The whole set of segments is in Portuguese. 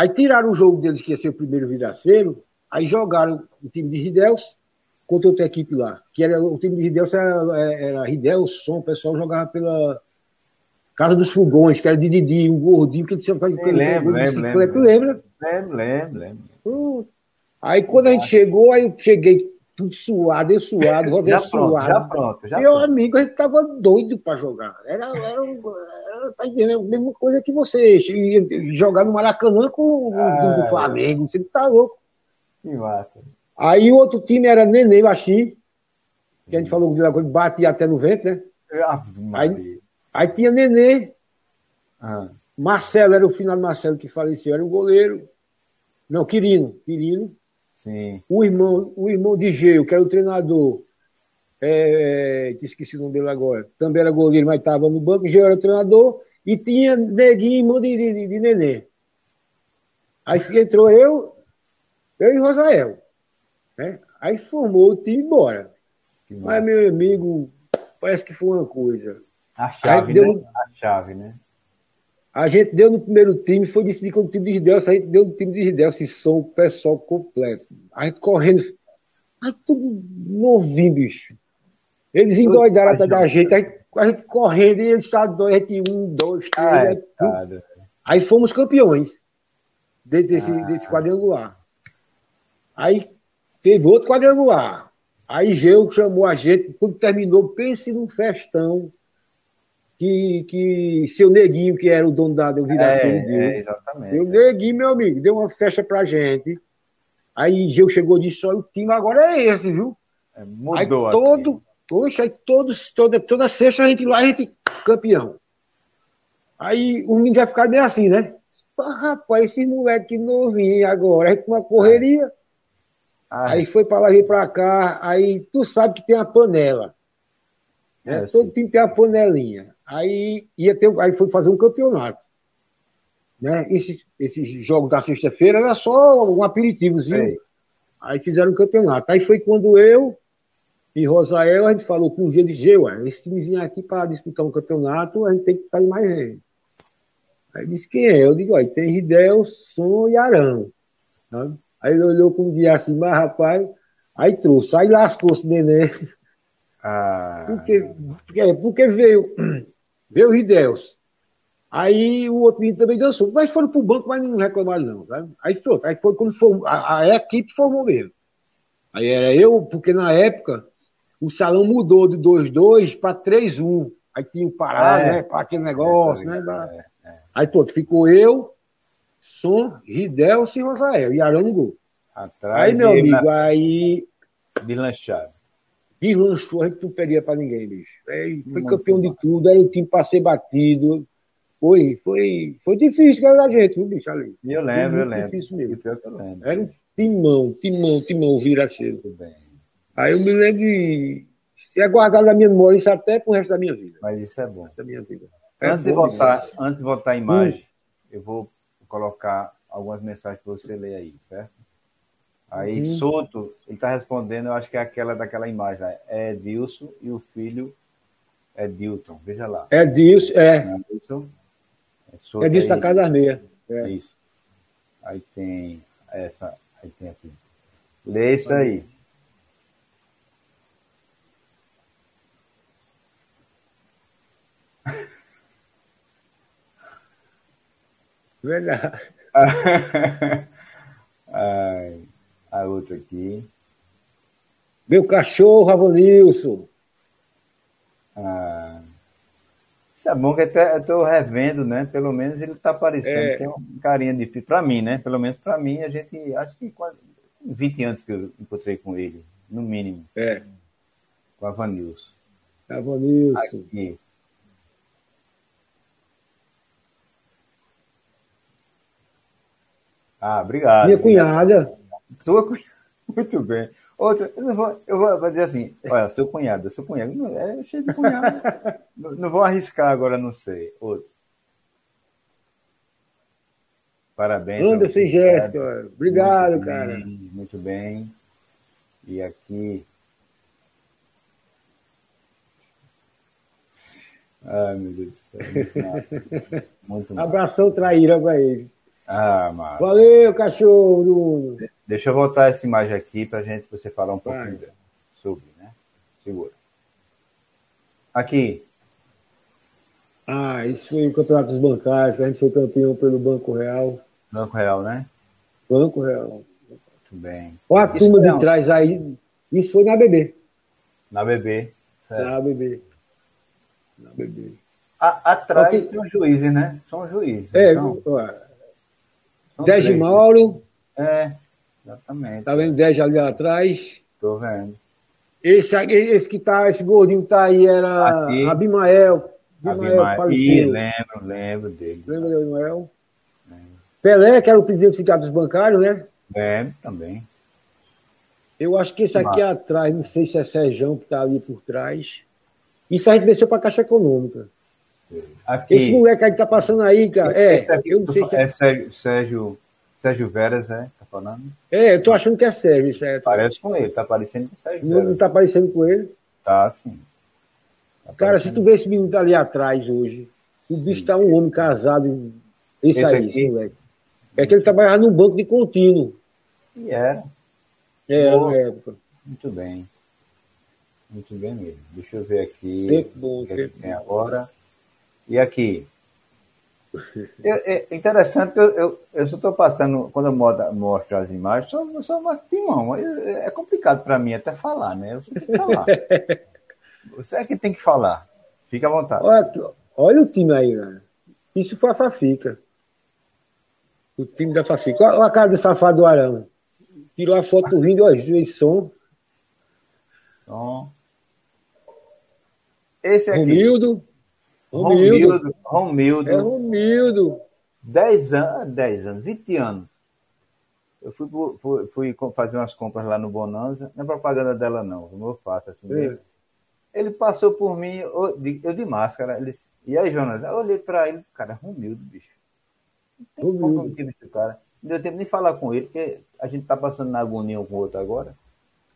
Aí tiraram o jogo deles, que ia ser o primeiro viraceiro, aí jogaram o time de Rideus contra outra equipe lá. Que era o time de Rideus era, era Ridelson, o pessoal jogava pela Casa dos Fogões, que era de Didi, um gordinho que tinha lembro, lembro, lembro, lembra? Lembro, lembro, lembro. Aí quando a gente chegou, aí eu cheguei tudo suado, eu suado, Rosé suado. Já pronto, já Meu pronto. amigo, a gente tava doido pra jogar. Era, era, era tá entendendo? a mesma coisa que você ia jogar no Maracanã com o Ah, do Flamengo. Você tá louco. Que massa. Aí o outro time era Nenê Baixinho, que a gente falou que ele batia até no vento, né? Maria. Aí tinha Nenê, Ah, Marcelo era o final de Marcelo que faleceu, era o goleiro. Não, Quirino, Quirino. Sim. O irmão, o irmão de Geu, que era o treinador, é, é, esqueci o nome dele agora, também era goleiro, mas estava no banco, Geu era o treinador, e tinha Neguinho, irmão de, de, de Nenê. Aí entrou eu, eu e Rosael. Né? Aí formou o time embora. Mas, meu amigo, parece que foi uma coisa. A chave, né? A chave, né? A gente deu no primeiro time, foi decidir com o time de Ridelso, a gente deu no time de Ridelso, e som, o pessoal completo. A gente correndo, aí tudo novinho, bicho. Eles endoidaram até da gente, a gente, a gente correndo, e eles estavam dois, a gente um, dois, três, aí, tudo. cara. aí fomos campeões de- desse, Ah. desse quadrangular. Aí teve outro quadrangular. Aí Geu chamou a gente, quando terminou, pense num festão que, que seu neguinho, que era o dono da do Viraceiro, É, deu. é, exatamente. Seu neguinho, meu amigo, deu uma festa pra gente. Aí Geu chegou e disse: olha, o time agora é esse, viu? É, Aí Mudou aqui. todo, poxa, aí todos, toda, toda sexta a gente lá, a gente campeão. Aí os meninos já ficaram meio assim, né? Ah, rapaz, esse moleque novinho agora, a gente uma correria. Ah, Aí foi pra lá, veio pra cá, aí tu sabe que tem a panela. Né? É, Todo sim. time tem a panelinha. Aí ia ter, aí foi fazer um campeonato. Né? Esses, esses jogos da sexta-feira era só um aperitivozinho. Sei. Aí fizeram um campeonato. Aí foi quando eu e Rosael, a gente falou com o G de G, ué, esse timezinho aqui para disputar um campeonato, a gente tem que estar mais gente. Aí disse quem é? Eu digo, ó, tem Ridel, Som e Arão. sabe? Aí ele olhou com um dia assim, mas rapaz, aí trouxe, aí lascou-se neném. Ah, Porque, porque, porque veio, veio o Rideus. Aí o outro menino também dançou. Mas foram pro banco, mas não reclamaram, não. Sabe? Aí pronto. Aí foi quando formou, a, a equipe formou mesmo. Aí era eu, porque na época o salão mudou de 2-2 para 3-1. Aí tinha o Pará, É. né? Para aquele negócio, né? é, é. Aí pronto, ficou eu, Som, Ridelso e Rosael. E Arão no gol. Atrás Aí, meu amigo, na- aí deslanchado. Deslanchou, a gente não perdia pra ninguém, bicho. Aí foi campeão de tudo, era o time pra ser batido. Foi, foi, foi difícil ganhar a gente, viu, bicho, ali. Eu lembro, eu lembro. difícil mesmo. Eu lembro. Era um timão, timão, timão, vira cedo. Bem. Aí eu me lembro de ser guardado na minha memória isso até pro resto da minha vida. Mas isso é bom. Da minha vida. Antes de É bom voltar, demais. antes de voltar a imagem, eu vou colocar algumas mensagens para você ler aí, certo? Aí, Uhum. Ele está respondendo, eu acho que é aquela daquela imagem lá. É Edilson e o filho é Dilton. Veja lá. É disso, é. É, Soto É disso da aí. Casa. É É. isso. Aí tem essa, aí tem aqui. Lê isso aí. Verdade. Ai, a outra aqui. Meu cachorro, Avanilson. Ah, isso é bom que eu estou revendo, né? Pelo menos ele está aparecendo. É. Tem um carinha de Para mim, né? Pelo menos para mim, a gente. Acho que quase 20 anos que eu encontrei com ele, no mínimo, É. com a Vanilson. Avanilson. Aqui. Ah, obrigado. Minha cunhada. Sua cunhada. Muito bem. Outra, eu, vou, eu vou dizer assim, olha, seu cunhado, seu cunhado, não, é cheio de cunhado. não, não vou arriscar agora, não sei. Outro. Parabéns. Anderson e Jéssica. Obrigado, Muito cara. bem, muito bem. E aqui. Ai, meu Deus do céu. Muito. Abração traíra pra eles. Ah, mano. Valeu, cachorro, Bruno. Deixa eu voltar essa imagem aqui pra gente você falar um pouquinho Vai. sobre, né? Segura. Aqui. Ah, isso foi o Campeonato dos Bancários, que a gente foi campeão pelo Banco Real. Banco Real, né? Banco Real. Muito bem. Olha a Isso turma não. de trás aí. Isso foi na BB. Na BB. Certo. Na BB. Na BB. A- atrás Ok. tem os juízes, né? São juízes. É, então, são Dez de três. Mauro, É, exatamente. tá vendo 10 ali atrás. Tô vendo. Esse, esse que tá, esse gordinho que tá aí era Aqui. Abimael. Abimael Abimael. Ih, lembro, lembro dele. Lembra do Abimael? Pelé, que era o presidente do sindicato dos bancários, né? Lembro também. Eu acho que esse aqui atrás, não sei se é Serjão que tá ali por trás. Isso a gente desceu pra Caixa Econômica. Aqui. Esse moleque aí que tá passando aí, cara. Esse É, aqui eu não sei se é. é Sérgio, Sérgio, Sérgio Veras, né? Tá falando? É, eu tô achando que é Sérgio, certo? Parece com ele, tá parecendo com o Sérgio Não, não tá parecendo com ele. Tá, sim. Tá Cara, se tu vê esse menino tá ali atrás hoje, o bicho tá um homem casado. Esse aí, aqui? É que ele trabalhava no banco de contínuo. E era. É, Boa. na época. Muito bem. Muito bem mesmo. Deixa eu ver aqui. Tempo bom, é tempo tem bom. agora. E aqui. Eu- é interessante eu, eu, eu só estou passando, quando eu mostro, mostro as imagens, só, só uma timão. É, é complicado para mim até falar, né? Você tem que falar. Você é que tem que falar. Fica à vontade. Olha, olha o time aí, cara. Isso foi a Fafica. O time da Fafica. Olha a cara do safado do Arão. Tirou a foto rindo, ó, juiz som. Som. Esse aqui. Romildo. Romildo. Romildo. Romildo. É Romildo. 10 anos, 10 anos, 20 anos. Eu fui, fui, fui fazer umas compras lá no Bonanza, não é propaganda dela não, como eu faço assim mesmo. Ele passou por mim, eu de, eu de máscara, ele e aí Jonas, eu olhei pra ele, cara, é Romildo, bicho. Não tem esse cara. Não deu tempo nem falar com ele, porque a gente tá passando na agonia um com o outro agora,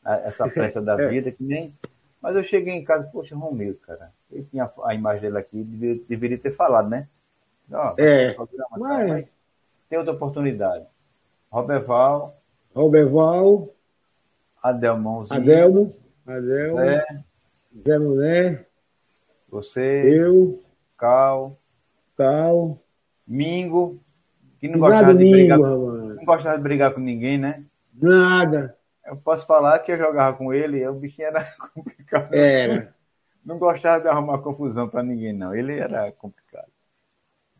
essa pressa da É. vida, que nem... Mas eu cheguei em casa, poxa, Romildo, cara. Ele tinha a, imagem dele aqui, deveria, deveria ter falado, né? Ó, É. Mas- mas tem outra oportunidade. Roberval, Roberval. Adelmãozinho, Adelmo. Adelmo. Zé, Zé Mané. você, Eu. Cal, Tal. Mingo, que não Nada gostava, de brigar, não gostava de brigar com ninguém, né? Nada. Eu posso falar que eu jogava com ele, o bichinho era complicado. Era. Não gostava de arrumar confusão pra ninguém, não. Ele era complicado.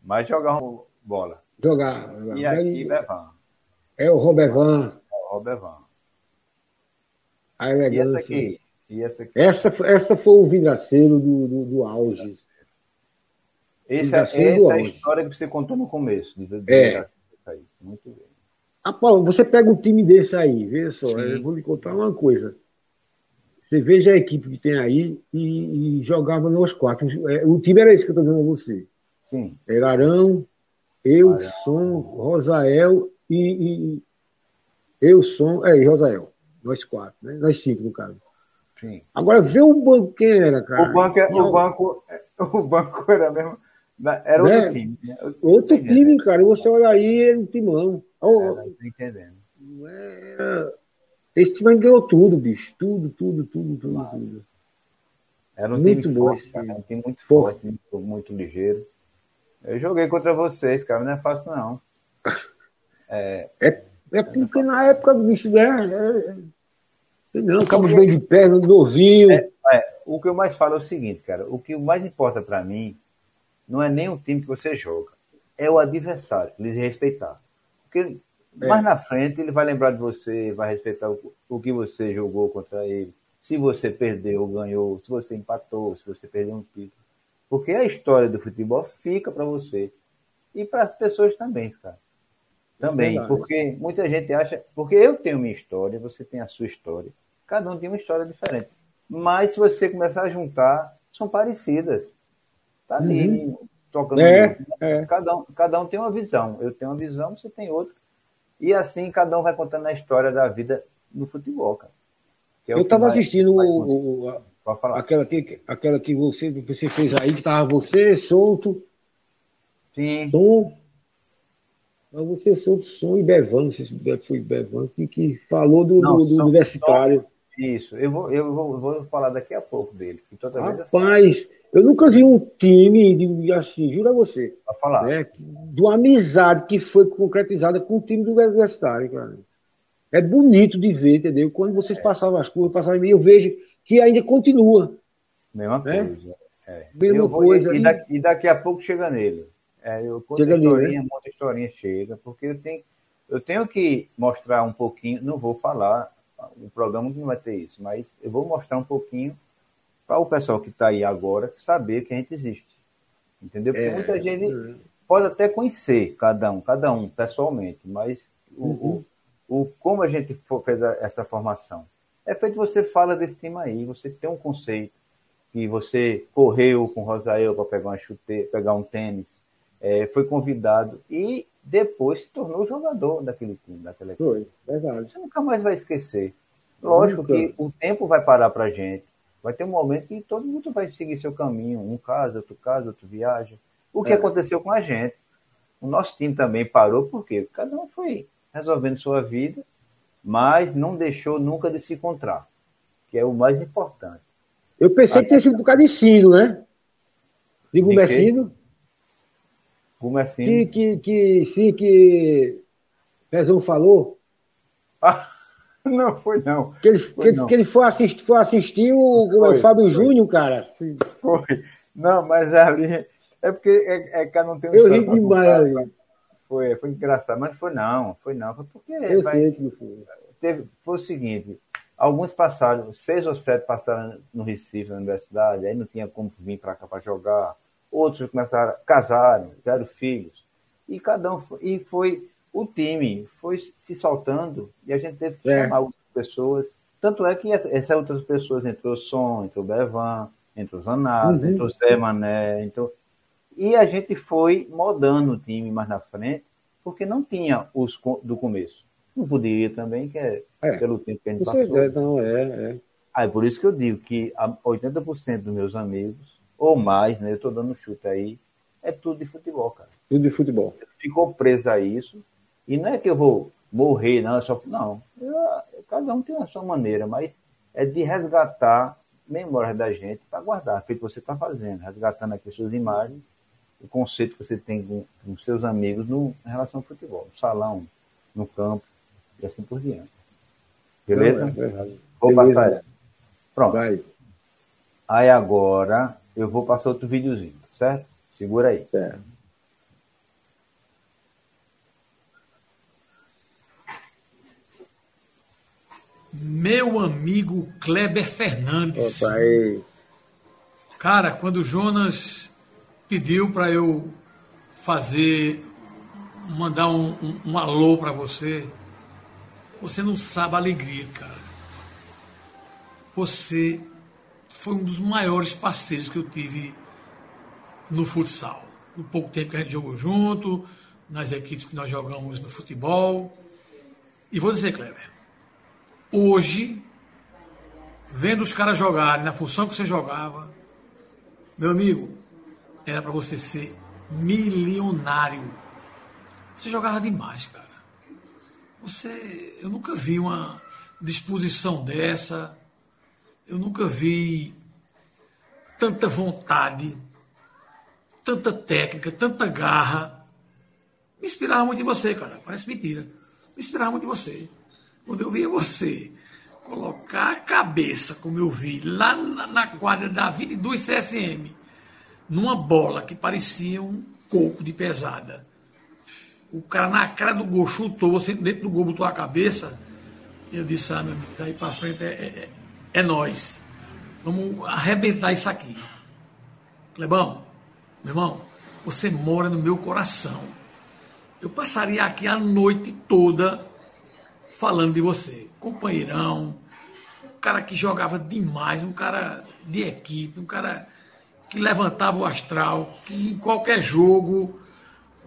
Mas jogava bola. Jogar. jogar. E aqui, Bevan. É o Robervan. Robervan. A E essa elegância. aqui? E essa aqui? Essa, essa foi o vidraceiro do, do, do auge. Esse, é- essa é a auge. história que você contou no começo. De, de É. Muito bem. Ah, Paulo, você pega um time desse aí, veja só, Sim. eu vou lhe contar uma coisa. Você veja a equipe que tem aí e, e jogava nos quatro. É, O time era esse que eu estou dizendo a você. Sim. Era Arão, eu, Som, Rosael e, e eu, Som, é, e Rosael. Nós quatro, né? Nós cinco, no caso. Sim. Agora vê o banco quem era, cara. O banco, é- o banco, o banco era mesmo. Era outro Né? time. né? Eu- Outro entendendo. time, cara. E você olha aí, era um timão. Era, tô entendendo. Não é- Esse time ganhou tudo, bicho. Tudo, tudo, tudo, tudo, tudo. Era um Muito time forte, cara, um time muito Forte. forte, muito, muito ligeiro. Eu joguei contra vocês, cara, não é fácil não. É, é porque na época do bicho, né? É, é, não, acabamos bem de perna, novinho. É, o que eu mais falo é o seguinte, cara, o que mais importa pra mim não é nem o time que você joga, é o adversário, ele respeitar. Porque É. mais na frente ele vai lembrar de você, vai respeitar o, o que você jogou contra ele, se você perdeu ou ganhou, se você empatou, se você perdeu um título. Porque a história do futebol fica pra você e para as pessoas também, cara. Também, verdade. porque muita gente acha, porque eu tenho minha história, você tem a sua história, cada um tem uma história diferente. Mas se você começar a juntar, são parecidas. Tá ali, tocando. É, junto. é. Cada, um, cada um tem uma visão. Eu tenho uma visão, você tem outra. E assim cada um vai contando a história da vida no futebol, cara. É eu estava assistindo mais- o- o- a- aquela, que, aquela que você, você fez aí, que estava você, solto, Sim, Tom. Mas você soltou som e Bevan, não sei se foi Bevan, que, que falou do, não, do, do universitário. Isso, eu vou, eu vou, vou, falar daqui a pouco dele. Rapaz, eu nunca vi um time de, assim, juro a você. Pra falar. Né, de uma amizade que foi concretizada com o time do universitário, cara. É bonito de ver, entendeu? Quando vocês é. passavam as coisas, passavam em mim, eu vejo que ainda continua. Mesma né? coisa. É. Mesma vou, coisa. E daqui, e daqui, a pouco chega nele. É, eu conto chega historinha, né? muita historinha chega, porque eu tenho, eu tenho que mostrar um pouquinho, não vou falar, o programa não vai ter isso, mas eu vou mostrar um pouquinho para o pessoal que está aí agora saber que a gente existe. Entendeu? Porque é, muita gente é. pode até conhecer cada um, cada um pessoalmente, mas o, uhum. o, o, como a gente fez essa formação? É feito você fala desse tema aí, você tem um conceito, que você correu com o Rosael para pegar uma chuteira, pegar um tênis, é, foi convidado e depois se tornou jogador daquele time, daquela equipe. Foi, verdade. Você nunca mais vai esquecer. Lógico nunca. que o tempo vai parar para a gente. Vai ter um momento que todo mundo vai seguir seu caminho. Um casa, outro casa, outro viaja. O que é. aconteceu com a gente? O nosso time também parou, porque cada um foi resolvendo sua vida, mas não deixou nunca de se encontrar, que é o mais importante. Eu pensei que tinha sido por causa de ensino, né? De Gumecino. Gumecino. Que, que, que, sim, que Pezão falou. Ah, não, foi não. Que ele, foi, que, não. que ele foi, assistir, foi assistir o, foi, o Fábio. Júnior, cara. Foi. Não, mas ali. É porque é, é que não tem um Eu ri demais ali. Foi, foi engraçado, mas foi não, foi não. Foi porque. Eu vai, sei que foi. Teve, foi o seguinte: alguns passaram, seis ou sete passaram no Recife, na universidade, aí não tinha como vir para cá para jogar. Outros começaram, casaram, tiveram filhos. E cada um foi, e foi o time foi se soltando e a gente teve que é. chamar outras pessoas. Tanto é que essas outras pessoas entrou o Som, entrou o Bevan, entrou o Zanado, uhum. entrou o Zé Mané, entrou... E a gente foi modando o time mais na frente, porque não tinha os do começo. Não poderia também, que é, é. pelo tempo que a gente passou. É, não, é, é. Ah, é por isso que eu digo que 80% dos meus amigos, ou mais, né? Eu estou dando chute aí, é tudo de futebol, cara. Tudo de futebol. Ficou preso a isso, e não é que eu vou morrer, não, só, não. Eu, cada um tem a sua maneira, mas é de resgatar memórias da gente para guardar, feito você está fazendo, resgatando aqui suas imagens, o conceito que você tem com, com seus amigos no, em relação ao futebol, no salão, no campo e assim por diante. Beleza? Não, é vou Beleza. passar. Pronto. Vai. Aí agora eu vou passar outro videozinho, certo? Segura aí. Certo. Meu amigo Kleber Fernandes. Opa, Cara, quando o Jonas pediu para eu fazer, mandar um, um, um alô para você, você não sabe a alegria, cara. Você foi um dos maiores parceiros que eu tive no futsal. No pouco tempo que a gente jogou junto, nas equipes que nós jogamos no futebol. E vou dizer, Kleber, Hoje, vendo os caras jogarem na função que você jogava, meu amigo, era para você ser milionário. Você jogava demais, cara. Você, eu nunca vi uma disposição dessa. Eu nunca vi tanta vontade, tanta técnica, tanta garra. Me inspirava muito em você, cara. Parece mentira. Me inspirava muito em você. Quando eu via você colocar a cabeça, como eu vi, lá na, quadra da 22 CSM, numa bola que parecia um coco de pesada. O cara na cara do gol chutou, você dentro do gol botou a cabeça. Eu disse, ah, meu amigo, daí pra frente é, é, é, é nós. Vamos arrebentar isso aqui. Clebão, meu irmão, você mora no meu coração. Eu passaria aqui a noite toda falando de você. Companheirão, um cara que jogava demais, um cara de equipe, um cara que levantava o astral, que em qualquer jogo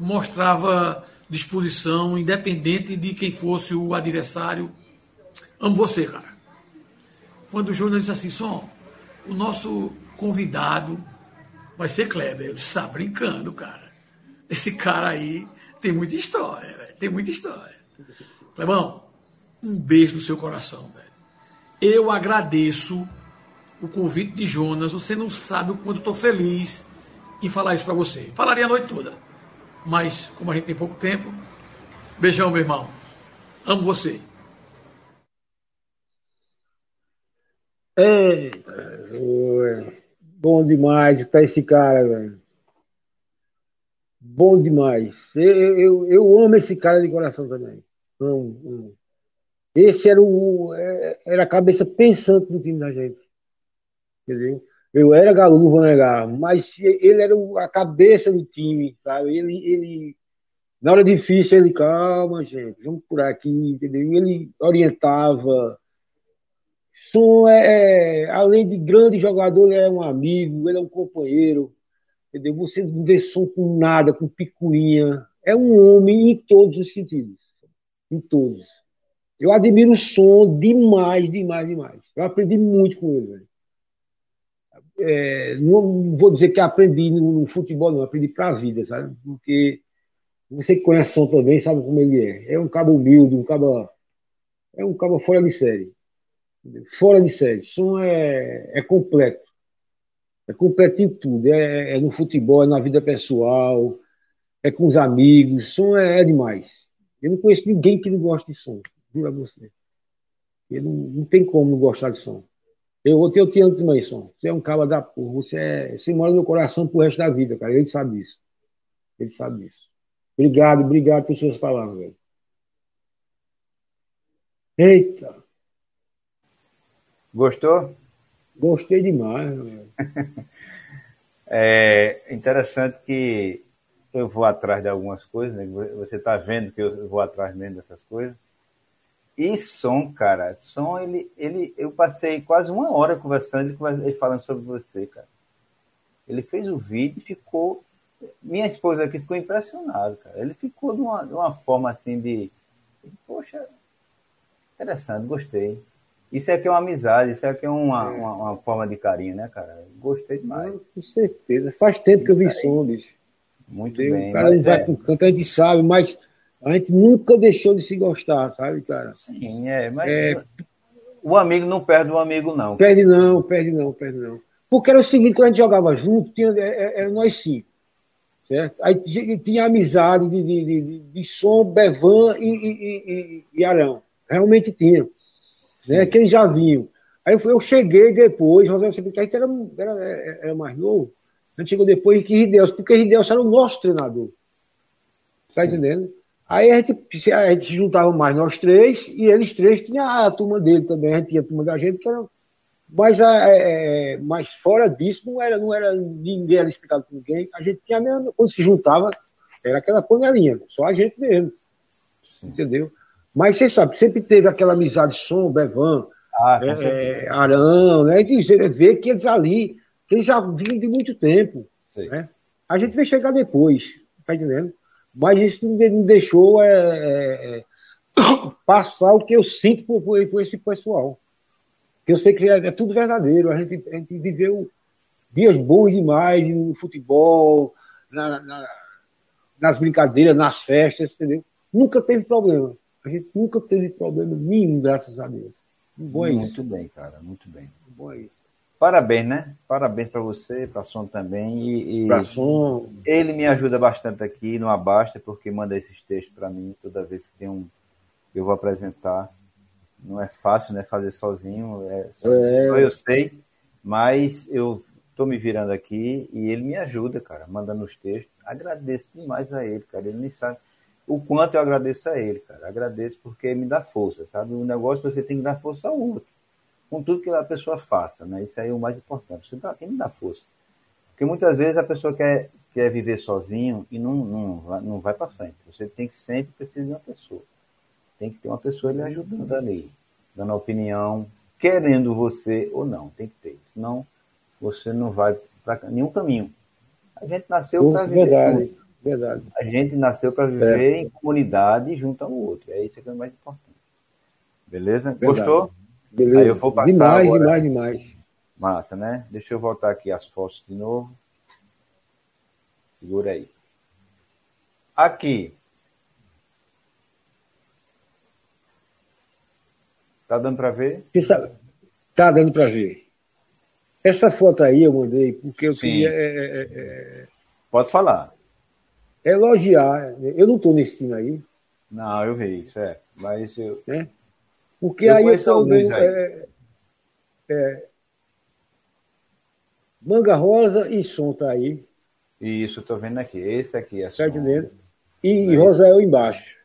mostrava disposição, independente de quem fosse o adversário. Amo você, cara. Quando o Júnior disse assim, Som, o nosso convidado vai ser Kleber. Eu disse, tá brincando, cara. Esse cara aí tem muita história, velho. Tem muita história. Clebão, um beijo no seu coração, velho. Eu agradeço o convite de Jonas. Você não sabe o quanto estou feliz em falar isso para você. Falaria a noite toda. Mas, como a gente tem pouco tempo, beijão, meu irmão. Amo você. Eita, bom demais tá esse cara, velho. Bom demais. Eu, eu, eu, amo esse cara de coração também. Amo, amo. Esse era, o, é, era a cabeça pensante do time da gente. Entendeu? Eu era galo, não vou negar, mas ele era a cabeça do time, sabe? Ele, ele na hora difícil, ele, calma, gente, vamos por aqui, entendeu? Ele orientava. Som é, é, além de grande jogador, ele é um amigo, ele é um companheiro, entendeu? Você não vê som com nada, com picuinha. É um homem em todos os sentidos. Em todos. Eu admiro o som demais, demais, demais. Eu aprendi muito com ele, velho. É, não vou dizer que aprendi no, no futebol, não, aprendi para a vida, sabe? Porque você que conhece som também sabe como ele é. É um cabo humilde, um cabo. É um cabo fora de série. Fora de série. Som é, é completo. É completo em tudo. É, é, no futebol, é na vida pessoal, é com os amigos. Som é, é demais. Eu não conheço ninguém que não goste de som. Juro a você. Eu não, não tem como não gostar de som. Eu, eu te amo também, som. Você é um cara da porra. Você, é, você mora no coração pro resto da vida, cara. Ele sabe disso. Ele sabe disso. Obrigado, obrigado por suas palavras, velho. Eita! Gostou? Gostei demais. é interessante que eu vou atrás de algumas coisas, né? Você está vendo que eu vou atrás mesmo dessas coisas. E som, cara, som, ele, ele, eu passei quase uma hora conversando, ele falando sobre você, cara. Ele fez o vídeo e ficou. Minha esposa aqui ficou impressionada, cara. Ele ficou de uma, de uma forma assim de. Poxa, interessante, gostei. Isso aqui é uma amizade, isso aqui é uma, é. uma, uma, forma de carinho, né, cara? Gostei demais. com certeza. Faz tempo que eu vi som, bicho. Muito bem. O cara não vai é... com canto, a gente sabe, mas a gente nunca deixou de se gostar, sabe, cara? Sim, é, mas é, o amigo não perde o amigo, não. Perde não, perde não, perde não. Porque era o seguinte, quando a gente jogava junto, tinha, é, é, era nós cinco. Certo? Aí tinha amizade de, de, de, de Som, Bevan e, e, e, e, Arão. Realmente tinha. Né? Que eles já vinham. Aí eu, eu cheguei depois, José gente era, era, era, mais novo. A gente chegou depois que Rideus, porque Rideus era o nosso treinador. Tá Sim. entendendo? Aí a gente, a gente juntava mais nós três, e eles três tinham a turma dele também, a gente tinha a turma da gente, que era. Mas, é, é, mas fora disso, não era, não era ninguém era explicado com ninguém. A gente tinha mesmo, quando se juntava, era aquela panelinha, só a gente mesmo. Sim. Entendeu? Mas você sabe, sempre teve aquela amizade som, Bevan, ah, é, é, Arão, né? De ver que eles ali, que eles já vinham de muito tempo. Né? A gente veio chegar depois, tá entendendo? Mas isso não deixou é, é, é passar o que eu sinto por, por, por, esse pessoal. Que eu sei que é, é, tudo verdadeiro. A gente, a gente viveu dias bons demais no futebol, na, na, nas brincadeiras, nas festas, entendeu? Nunca teve problema. A gente nunca teve problema nenhum, graças a Deus. Bom é muito bem, cara, muito bem. Bom é isso. Parabéns, né? Parabéns para você, para Som também. E, e Som. Ele me ajuda bastante aqui no Abasta, porque manda esses textos para mim toda vez que tem um eu vou apresentar. Não é fácil, né? Fazer sozinho, é, só, é. só eu sei, mas eu tô me virando aqui e ele me ajuda, cara, mandando os textos. Agradeço demais a ele, cara. Ele nem sabe o quanto eu agradeço a ele, cara. Agradeço porque me dá força, sabe? O negócio você tem que dar força ao outro com tudo que a pessoa faça, né? Isso aí é o mais importante. Você dá, tem que dar força. Porque muitas vezes a pessoa quer, quer viver sozinho e não, não, não vai para frente. Você tem que sempre precisar de uma pessoa. Tem que ter uma pessoa lhe ajudando ali, dando opinião, querendo você ou não. Tem que ter. Senão você não vai para nenhum caminho. A gente nasceu para viver. Verdade, verdade. A gente nasceu para viver é. em comunidade junto ao outro. É isso que é o mais importante. Beleza? Verdade. Gostou? Beleza. Aí eu vou passar demais, agora. demais, demais. Massa, né? Deixa eu voltar aqui as fotos de novo. Segura aí. Aqui. Tá dando para ver? Tá dando para ver. Essa foto aí eu mandei porque eu Sim. queria. É, é, é, é Pode falar. Elogiar. Eu não estou nesse time aí. Não, eu vi, certo. Mas eu. É? Porque Eu aí eu aí. é, é, Manga Rosa e Som tá aí, Isso, tô vendo aqui. Esse aqui é tá som. entendendo? E, e Rosael embaixo.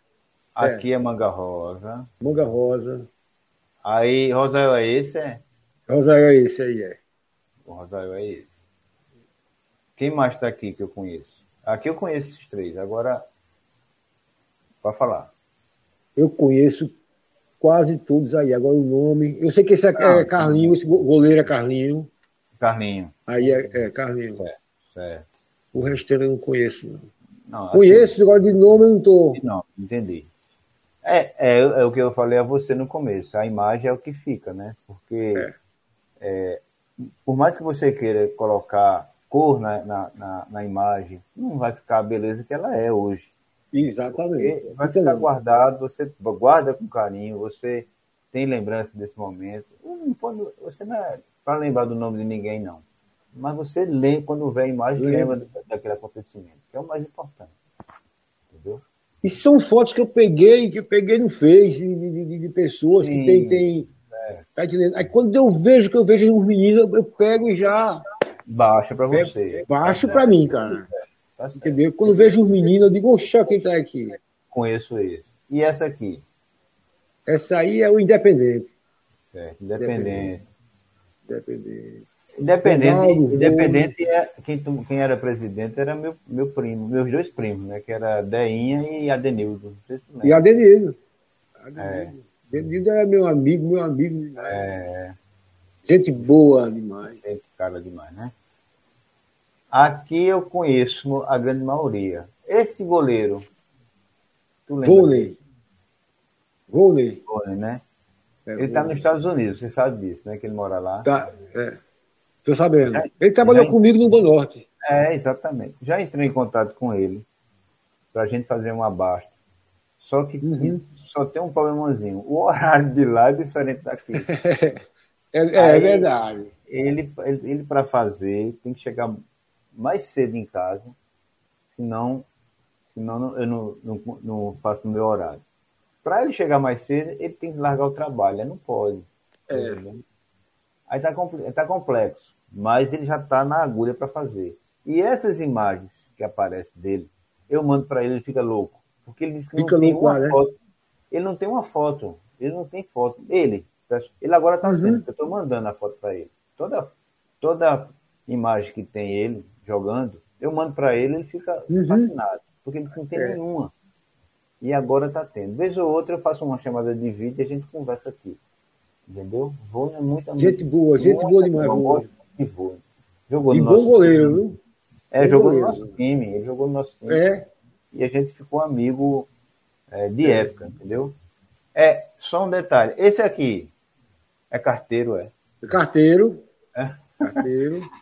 Aqui é manga rosa. Manga Rosa. Aí, Rosael é esse, é? Rosael é esse aí, é. O Rosael é esse. Quem mais tá aqui que eu conheço? Aqui eu conheço esses três. Agora, pode falar. Eu conheço quase todos aí. Agora o nome. Eu sei que esse é, Ah, é Carlinho, esse go- goleiro é Carlinho. Carlinho. Aí é, é Carlinho. Certo. certo. O restante eu não conheço, não. Não, assim, Conheço, agora de nome eu não tô. Não, entendi. É, é, é o que eu falei a você no começo. A imagem é o que fica, né? Porque É. é, por mais que você queira colocar cor na, na, na, na imagem, não vai ficar a beleza que ela é hoje. Exatamente. Porque vai Fica ficar guardado, você guarda com carinho, você tem lembrança desse momento. Não pode- você não é para lembrar do nome de ninguém, não. Mas você lê, quando vê a imagem, Lembra. lembra daquele acontecimento, que é o mais importante. Entendeu? E são fotos que eu peguei, que eu peguei no Face, de, de- de- pessoas Sim. que tem. tem tá entendendo? Aí quando eu vejo que eu vejo os meninos, eu, eu pego e já Baixa para pego- você. baixo Tá pra certo. mim, cara. Tá certo. Entendeu? Quando eu vejo os meninos, eu digo, oxa, quem tá aqui? Conheço esse. E essa aqui? Essa aí é o Independente. Certo. Independente. Independente. Independente, Ronaldo, independente é, quem, quem era presidente era meu, meu primo, meus dois primos, né? Que era Deinha e Adenildo. Se. E Adenildo. Adenildo. Adenildo é meu amigo, meu amigo. É, Gente boa demais. tem cara demais, né? Aqui eu conheço a grande maioria. Esse goleiro, tu lembra? Vôlei. Vôlei. Vôlei, né? É, Ele está nos Estados Unidos, você sabe disso, né? Que ele mora lá. Tá, é. Tô sabendo. Já- Ele trabalhou já- comigo no Banorte. É, exatamente. Já entrei em contato com ele para a gente fazer uma basta. Só que Uhum. só tem um problemazinho. O horário de lá é diferente daqui. É, é, Aí- verdade. ele, ele, ele para fazer tem que chegar mais cedo em casa, senão, senão não- eu não, não, não faço o meu horário. Para ele chegar mais cedo, ele tem que largar o trabalho, ele não pode. É. Aí tá, tá complexo, mas ele já tá na agulha para fazer. E essas imagens que aparecem dele, eu mando para ele, ele fica louco, porque ele disse que Fica não tem uma lá, né? foto. Ele não tem uma foto, ele não tem foto. Ele, ele agora tá Uhum. vendo, eu tô mandando a foto para ele. Toda toda imagem que tem ele jogando, eu mando para ele, ele fica Uhum. fascinado, porque ele não tem É. nenhuma. E agora tá tendo. Vez ou outra eu faço uma chamada de vídeo e a gente conversa aqui. Entendeu? Vôlei é muita Gente boa, gente boa demais. gosto de vôlei. Jogou E no bom nosso goleiro, time. viu? É, Bom jogou no goleiro. nosso time. Ele jogou no nosso time. É. E a gente ficou amigo é, de época, entendeu? É, só um detalhe. Esse aqui é carteiro, é. Carteiro. É.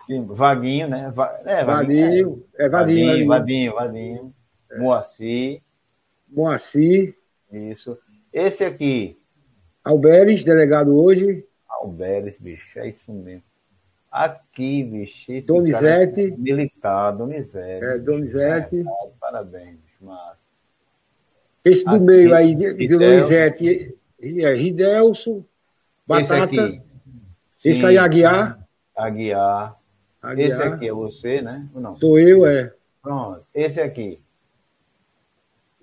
Sim, Vaguinho, né? Va- é, Vadinho. É Vadinho. Vadinho, Vadinho. Vadinho, Vadinho. Moacir, Moacir. isso. Esse aqui, Alberes, delegado hoje. Alberes, bicho, é isso mesmo. Aqui, bicho, esse Donizete. é militar, Donizete. É, Donizete. Ah, Parabéns, massa. Esse do Aqui, meio aí, de. Donizete, é Ridelso. Batata. Esse aqui. Esse aí, Aguiar. Aguiar. Aguiar. Esse aqui é você, né? Ou não? Sou eu, é. Pronto. Esse aqui.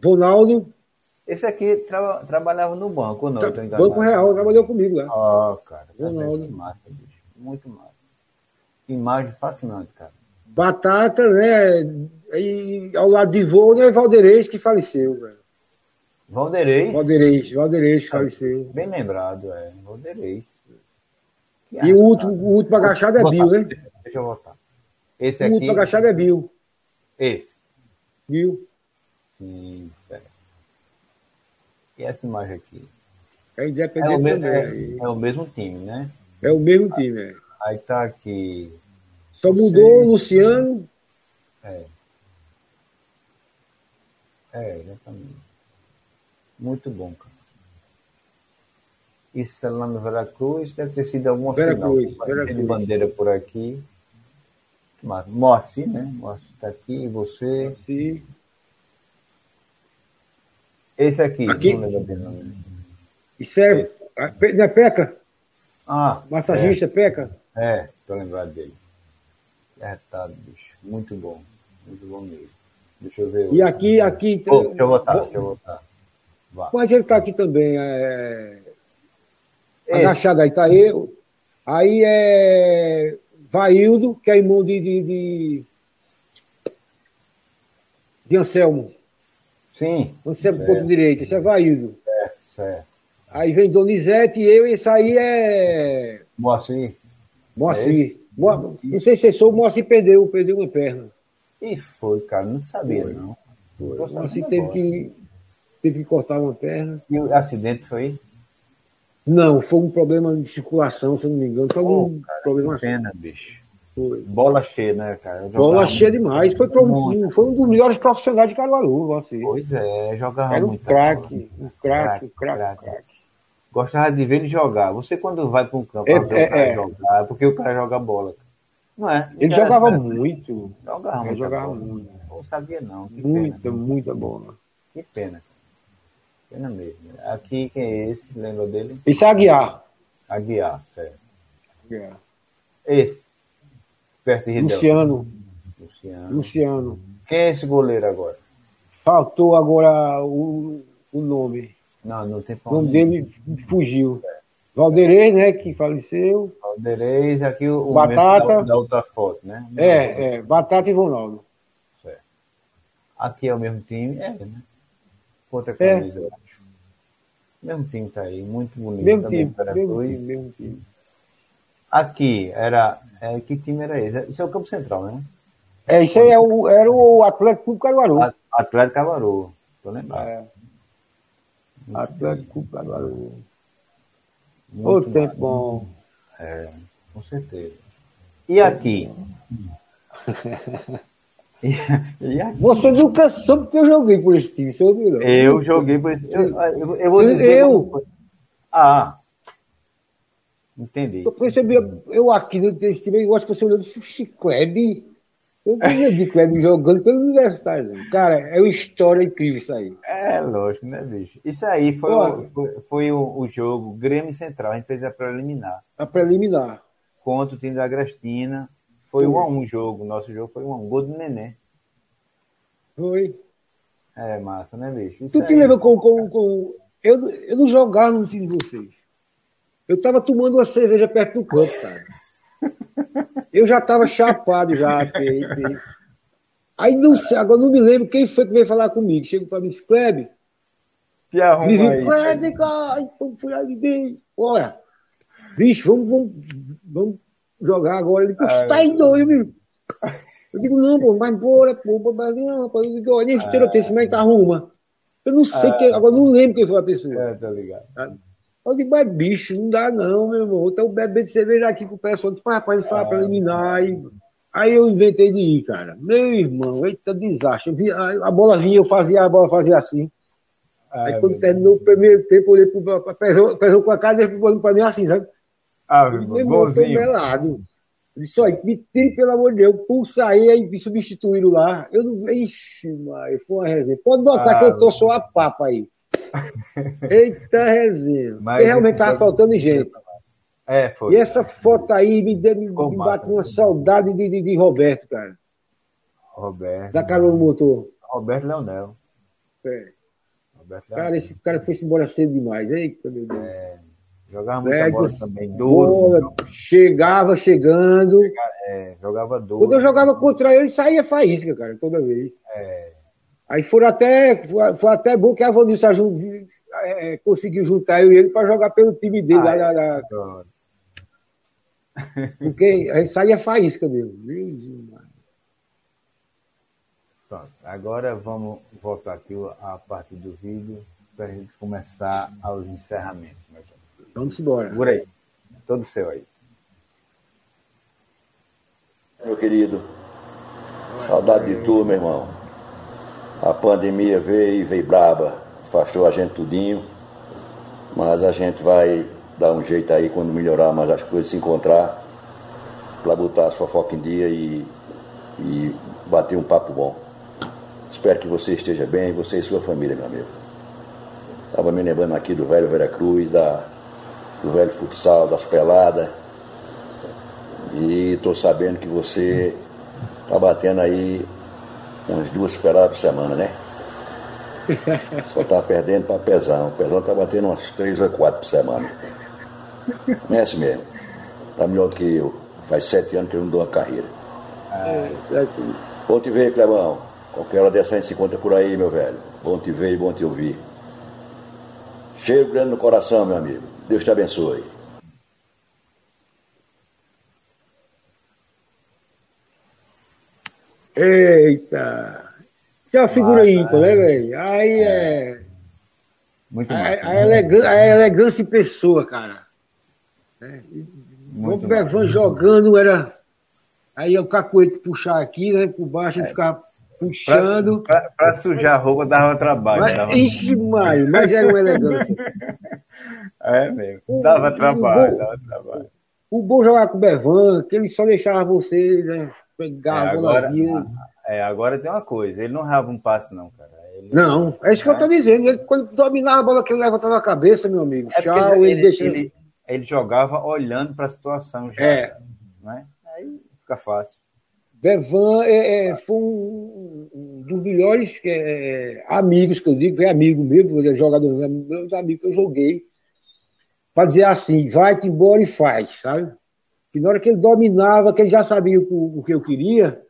Ronaldo. Esse aqui tra- trabalhava no banco, ou não? Enganado. Banco Real, trabalhou comigo lá. Ó, cara. Tá Ronaldo. Que massa, bicho. Muito massa. Imagem fascinante, cara. Batata, né? E ao lado de vô, né? Valderez, que faleceu, velho. Valderez. Valderez, Valderez que faleceu. Bem lembrado, é. Valderez. E o último, o último agachado é Bill, né? Deixa eu voltar. Esse O aqui. último agachado é Bill. Esse. Bill. Sim. E essa imagem aqui? É É o, independente mesmo, é, é o mesmo time, né? É o mesmo time, é. Aí tá aqui. Só mudou o Luciano. É. É, exatamente. Muito bom, cara. Isso é lá no Veracruz, deve ter sido alguma Veracruz, final. Veracruz. de bandeira por aqui. Moacir, né? Moacir está aqui, você. Sim. Esse aqui, Aqui? não lembro dele, não. Isso é. a- pe- Não é Peca? Ah, Massagista Peca? É, é, tô lembrado dele. Acertado, bicho. Muito bom. Muito bom mesmo. Deixa eu ver. E outro. aqui, aqui. Pô, deixa eu botar, deixa eu botar. Vá. Mas ele tá aqui também. É... Esse. Agachado aí tá eu. Aí é. Vaildo, que é irmão de. de, de... de Anselmo. Sim, Anselmo Certo. ponto direito. Esse é Vaildo. certo. Aí vem Donizete e eu, e esse aí é. Moacir. Moacir. Mo- Não sei se você soube, Moacir perdeu, perdeu uma perna. E foi, cara, não sabia, não. Tô sabendo Moacir teve agora. que, teve que cortar uma perna. E o acidente foi? Não, foi um problema de circulação, se eu não me engano. Foi algum problema assim. Pena, bicho. Foi. Bola cheia, né, cara? Bola cheia demais. Foi, um, foi um dos melhores profissionais de Caruaru, assim. Pois é, jogava Era um muito. craque, um craque, um craque, craque. craque. Gostava de ver ele jogar. Você quando vai para um campo É, é, cara é. jogar, porque o cara joga bola. Não é? Ele jogava muito. Jogava Ele jogava muito. Não sabia não. Que Muita, pena. muita bola. Que pena. Pena mesmo. Aqui quem é esse? Lembra dele? Esse é Aguiar. Aguiar, certo. Aguiar. Esse. Perto de Ridel. Luciano. Luciano. Luciano. Quem é esse goleiro agora? Faltou agora o, o nome. Não, não tem O nome problema. dele fugiu. Valderez, né, que faleceu. Caldeirês, aqui o, o Batata. da, da outra foto, né? É, é, Batata e Ronaldo. Certo. Aqui é o mesmo time, é, né? Outra É. camisa, eu acho. Mesmo time tá aí, muito bonito Mesmo também. time, mesmo Veracruz. time, mesmo time. Aqui era. É, que time era esse? Isso é o Campo Central, né? É, isso aí é o, era o Atlético Clube Caruaru. A- Atlético Cavaru. Tô lembrado. É. Atlético Clube Caruaru. Ô, Muito tempo bom. É, com certeza. E aqui? e, e aqui? Você nunca soube que eu joguei por esse time, ouviu? não? Eu joguei por esse. Eu, eu, eu vou dizer. Eu? Ah. Entendi. Eu percebi, eu aqui nesse time, eu acho que você olhou e disse, "Oxi, Klebe. Eu não de Klebe jogando pelo universitário. Cara, é uma história incrível isso aí. É, lógico, né, bicho? Isso aí foi, Olha. o, foi, foi o, o jogo Grêmio Central. A gente fez a preliminar A preliminar. contra o time da Agrestina. Foi um a um jogo. Nosso jogo foi um a um. Gol do Nenê. Foi. É massa, né, bicho? Isso Tu te lembra com. com, com... Eu, eu não jogava no time de vocês. Eu tava tomando uma cerveja perto do campo, cara. Eu já tava chapado já. Aí, aí. não sei, agora não me lembro quem foi que veio falar comigo. Chegou pra mim, disse, Kleber, me aí. Kleber, cara, então fui ali dentro. Olha, bicho, vamos, vamos, vamos jogar agora. Ele, Ai, você tá aí doido, meu. Eu digo, não, pô, vai embora, pô, não, rapaz. Eu digo, olha, esse tiroteio, esse mãe tá arruma. Eu não sei, quem, agora não lembro quem foi a pessoa. É, tá ligado. Eu digo, mas bicho, não dá não, meu irmão. Então bebendo cerveja aqui com o pessoal. Disse, rapaz, ele fala pra eliminar. Aí, aí eu inventei de ir, cara. Meu irmão, eita desastre. Vi- a, a bola vinha, eu fazia, a bola fazia assim. Aí quando terminou o primeiro tempo, eu olhei pro pesou com a cara e olhando pra mim assim, sabe? Ah, Eu meu irmão, tô golzinho. melado. Disse, olha, me tire, pelo amor de Deus. Pulsa aí, aí me substituíram lá. Eu não. Ixi, mas foi uma resenha. Pode notar Ah, que eu tô só a papa aí. Eita resenha. Mas realmente tava faltando gente. É, foi. E essa foto aí me, deu, me, Ficou me massa, bate uma ficou saudade de, de, de Roberto, cara. Roberto. Da Carol Motor. Roberto Leonel. É. Roberto Cara, Leonel. esse cara foi embora cedo demais. Eita, meu Deus. Jogava muita É, bola também. Duro. Bola, chegava chegando. É, jogava duro. Quando eu jogava contra ele, saía faísca, cara, toda vez. É, Aí foram até, foi até bom que a jun- é, é, conseguiu juntar eu e ele para jogar pelo time dele, Ah, lá, é. lá, lá, adoro. porque aí saía faísca mesmo. Pronto. Agora vamos voltar aqui à parte do vídeo para a gente começar aos encerramentos. meus amigos. Vamos embora. Segura aí. Todo seu aí. Meu querido, saudade de tu, meu irmão. A pandemia veio e veio braba, afastou a gente tudinho, mas a gente vai dar um jeito aí quando melhorar mais as coisas, se encontrar, para botar a fofoca em dia e, e bater um papo bom. Espero que você esteja bem, você e sua família, meu amigo. Estava me lembrando aqui do velho Vera Cruz, da, do velho futsal, das peladas. E estou sabendo que você está batendo aí umas duas peladas por semana, né? Só está perdendo para Pezão. O Pezão está batendo umas três ou quatro por semana. Não é assim mesmo. Está melhor do que eu. Faz sete anos que eu não dou uma carreira. É, é bom te ver, Clebão. Qualquer hora dessa a gente se encontra por aí, meu velho. Bom te ver e bom te ouvir. Cheiro grande no coração, meu amigo. Deus te abençoe. Eita! Isso é uma figura ah, ímpar, né, velho? Aí é. é... Muito a, a, elegância, a elegância em pessoa, cara. É. O Bevan jogando era. Aí o cacuete puxar aqui, né? Por baixo, é. ele ficava puxando. Pra, pra, pra, sujar a roupa dava trabalho. Mas, dava... Ixi, mas, mas era uma elegância. É mesmo. Dava trabalho, o dava trabalho. O bom jogar com o Bevan, que ele só deixava você né, pegar é, a bola agora, É, agora tem uma coisa, ele não rava um passe, não, cara. Ele, não, é isso que eu tô dizendo. Ele, quando dominava a bola que ele levantava a cabeça, meu amigo. É Tchau, ele, ele, ele, ele jogava olhando para a situação já. É. Né? Aí fica fácil. Bevan é, é, foi um, um, dos melhores é, amigos que eu digo, é amigo mesmo, é jogador, é meus amigos que eu joguei, para dizer assim, vai-te embora e faz, sabe? Que na hora que ele dominava, que ele já sabia o, o que eu queria,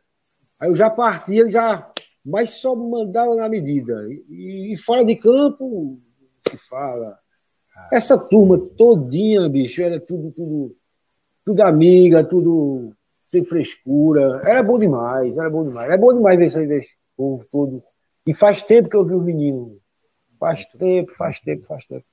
aí eu já partia, ele já, mas só mandava na medida. E, e fora de campo, se fala. Essa turma todinha, bicho, era tudo, tudo, tudo amiga, tudo sem frescura. Era bom demais, era bom demais. É bom demais ver isso aí, esse povo todo. E faz tempo que eu vi os meninos. Faz tempo, faz tempo, faz tempo.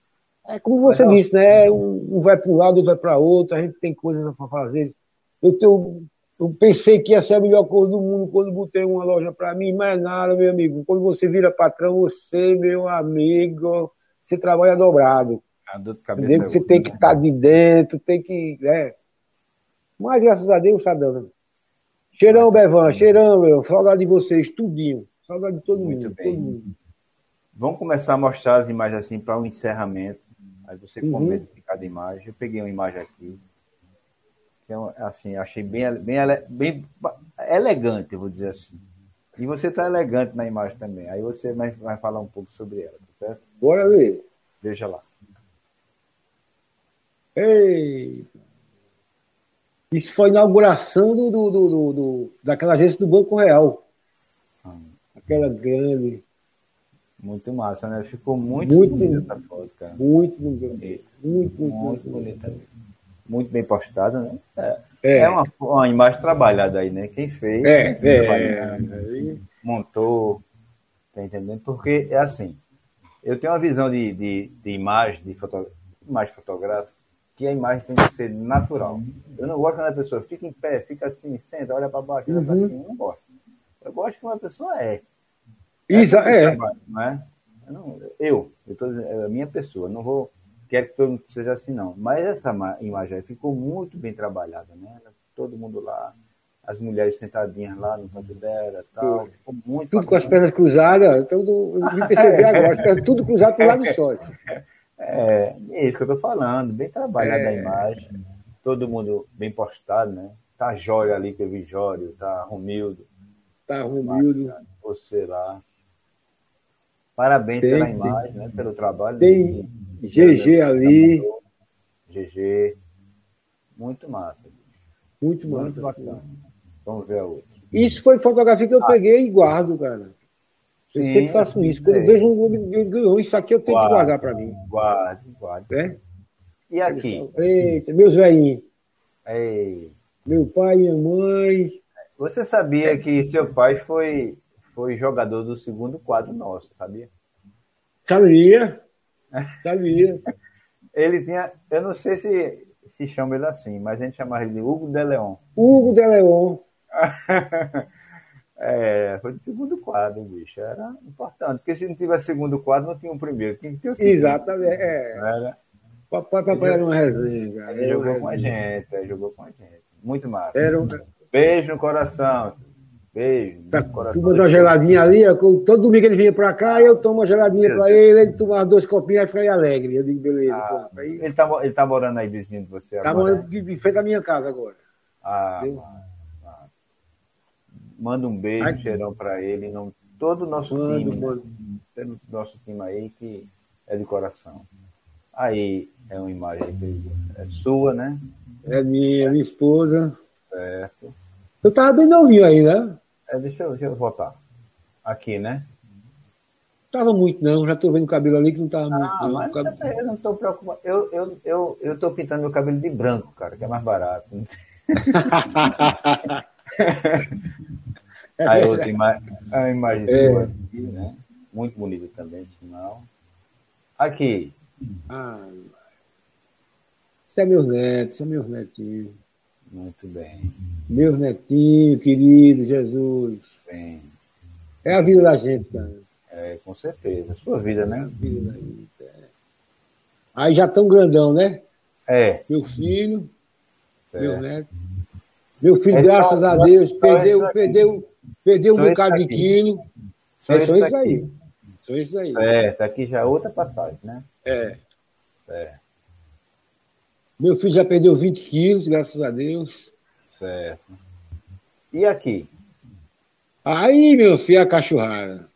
É como você Mas, disse, né? Um, vai para um lado, outro vai para outro, a gente tem coisas para fazer. Eu, tenho, eu pensei que ia ser a melhor coisa do mundo quando botei uma loja para mim, mas nada, meu amigo. Quando você vira patrão, você, meu amigo, você trabalha dobrado. A dor de cabeça é você tem que estar né? tá de dentro, tem que. É, mas graças a Deus está dando. Cheirão, Bevan, cheirão, meu. Saudade de vocês, tudinho. Saudade de todo Muito mundo. Bem. Todo mundo. Vamos começar a mostrar as imagens assim para o um encerramento. Aí você uhum. comenta cada imagem. Eu peguei uma imagem aqui. Que é assim, achei bem, bem, bem elegante, eu vou dizer assim. E você está elegante na imagem também. Aí você vai, vai falar um pouco sobre ela, tá certo? Bora ver. Veja lá. Ei! Isso foi a inauguração do, do, do, do daquela agência do Banco Real. Ah. Aquela grande. Muito massa, né? Ficou muito, muito bonita essa foto, cara. Muito bonita. Muito, muito, muito, muito bonita. Muito bem postada, né? É, é. é uma, uma, imagem trabalhada aí, né? Quem fez, é, é, montou, tá entendendo? Porque é assim, eu tenho uma visão de, de, de imagem, de foto, imagem fotográfica, que a imagem tem que ser natural. Eu não gosto quando a pessoa fica em pé, fica assim, senta, olha para baixo, olha uhum. cima. Eu não gosto. Eu gosto que uma pessoa é. Isa, é. não é? Eu, não, eu, eu tô, é a minha pessoa, não vou. Quero que todo mundo seja assim, não. Mas essa imagem aí ficou muito bem trabalhada, né? Todo mundo lá, as mulheres sentadinhas lá no canto dela tal. Ficou muito tudo bacana. com as pernas cruzadas, tudo, eu me percebi agora, tudo cruzado para o lado só. É, é isso que eu tô falando, bem trabalhada é. a imagem, todo mundo bem postado, né? Tá Jório ali, que eu vi Jório, tá Romildo. Tá Romildo. Você lá. Parabéns tem, pela imagem, tem. né? Pelo trabalho. Tem GG ali. GG. Muito massa. Muito massa. Muito bacana. Vamos ver a outra. Isso foi fotografia que eu ah. peguei e guardo, cara. Eu Sim, sempre faço isso. Quando é. eu vejo um Globo isso aqui eu tenho guarde, que guardar para mim. Guarde, guarde. É? E aqui? Eita, meus velhinhos. Ei. Meu pai, minha mãe. Você sabia que seu pai foi, foi jogador do segundo quadro nosso, sabia? Sabia. Sabia. ele tinha, eu não sei se se chama ele assim, mas a gente chamava ele de Hugo de Leon. Hugo de Leon. É, foi do segundo quadro, bicho. Era importante, porque se não tivesse segundo quadro, não tinha um primeiro. Tinha que ter o segundo. Exatamente. É. Era? Papai, papai era uma resenha, cara. Ele jogou com a gente, ele jogou com a gente. Muito massa. Um... Beijo no coração. Beijo Tá, mandou uma geladinha ali, todo domingo ele vinha pra cá, eu tomo uma geladinha pra ele, ele tomava dois copinhos e ficava alegre. Eu digo, beleza, Ah. Aí, ele, tá, ele tá morando aí vizinho de você tá agora? morando de, frente da minha casa agora. Ah. Manda um beijo, um cheirão pra ele, de todo o nosso time, né? mando. Todo o nosso time aí que é de coração. Aí é uma imagem que é sua, né? É minha, minha esposa. Certo. Eu tava bem novinho aí, né? É, deixa, eu, deixa eu voltar. Aqui, né? Tava muito, não. Já tô vendo o cabelo ali que não tava muito. Ah, não. mas cab- eu não estou preocupado. Eu, eu, eu, eu tô pintando meu cabelo de branco, cara, que é mais barato. Aí outra imagem, a imagem É. sua aqui, né? Muito bonita também, final. Aqui, Ah, isso é meus netos, são meus netinhos. Muito bem, Meus netinhos, querido Jesus. bem. É a vida da gente, cara. É, com certeza. Sua vida, É a né? vida da gente. é. Aí já tão grandão, né? É. Meu filho, meu certo. neto. Meu filho, É graças só- a Deus, perdeu, perdeu, perdeu um bocado de quilo. Só É só isso isso aqui. aí. Só isso aí. Certo, aqui já é outra passagem, né? É. Certo, Meu filho já perdeu 20 quilos, graças a Deus. certo. E aqui? Aí, meu filho, a cachorrada.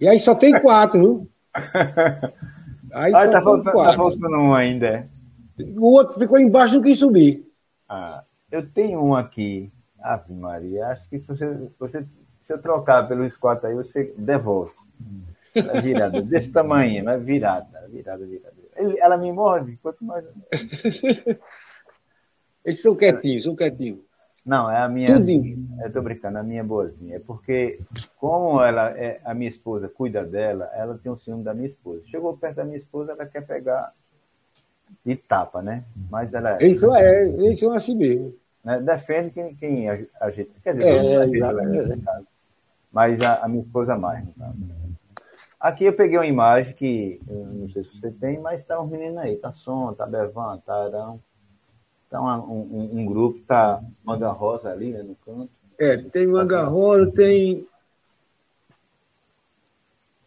E aí só tem quatro, viu? Aí Ah, só tá tem faltando, tá faltando um ainda, é? O outro ficou embaixo e não quis subir. Ah, eu tenho um aqui. Ave Maria, acho que se você, você se eu trocar pelos quatro aí, você devolve. É virada, desse tamanho, mas virada, virada, virada. Ela me morde, quanto mais. Eles são quietinhos, são quietinhos. Não, é a minha. Tudinho. Eu tô brincando, a minha é boazinha. É porque, como ela é, a minha esposa cuida dela, ela tem um ciúme da minha esposa. Chegou perto da minha esposa, ela quer pegar e tapa, né? Mas ela são, é, eles são assim mesmo. né, defende quem, quem gente. Quer dizer, É, exato. ela, né, no caso. Mas a, a minha esposa mais, no caso. Aqui eu peguei uma imagem que, não sei se você tem, mas tá um menino aí, tá Som, tá Bevan, tá Arão. Tá uma- um, um, grupo, tá Manga Rosa ali, né, no canto. É, tem manga rosa, tem.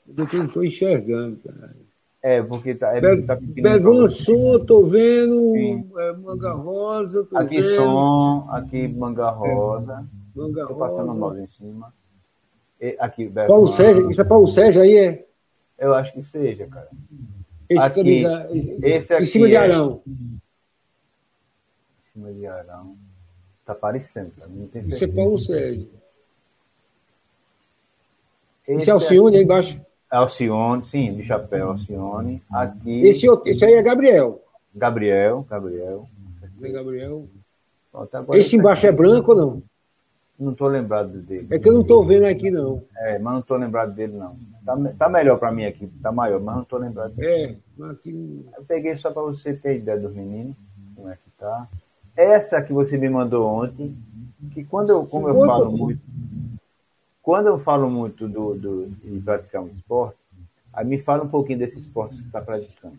Eu não estou enxergando, cara. É, porque tá, é, Be- tá. Bevan som, tô vendo. É, manga rosa, tô Aqui vendo. som, aqui Manga Rosa. Manga Tô passando o rosa. mouse em cima. E aqui, Bevan. Paulo Sérgio, isso é Paulo Sérgio aí, é? Eu acho que seja, cara. Esse Aqui, camisa. esse em aqui cima de é- Arão. Em cima de Arão. Tá parecendo, cara. Não tem Isso é. Paulo Sérgio. Esse Esse é Alcione aí embaixo. Alcione, sim, de chapéu, Alcione. Aqui, Esse, esse aí é Gabriel. Gabriel, Gabriel. É Gabriel. Pronto, Esse embaixo é branco ou não? Não tô lembrado dele. É que eu não tô vendo aqui, não. É, mas não tô lembrado dele, não. Tá, tá melhor pra mim aqui, tá maior, mas não tô lembrado dele. É, aqui. Eu peguei só pra você ter ideia dos meninos, como é que tá. Essa que você me mandou ontem, que quando eu, como eu falo muito, quando eu falo muito do, do, de praticar um esporte, aí me fala um pouquinho desse esporte que você está praticando.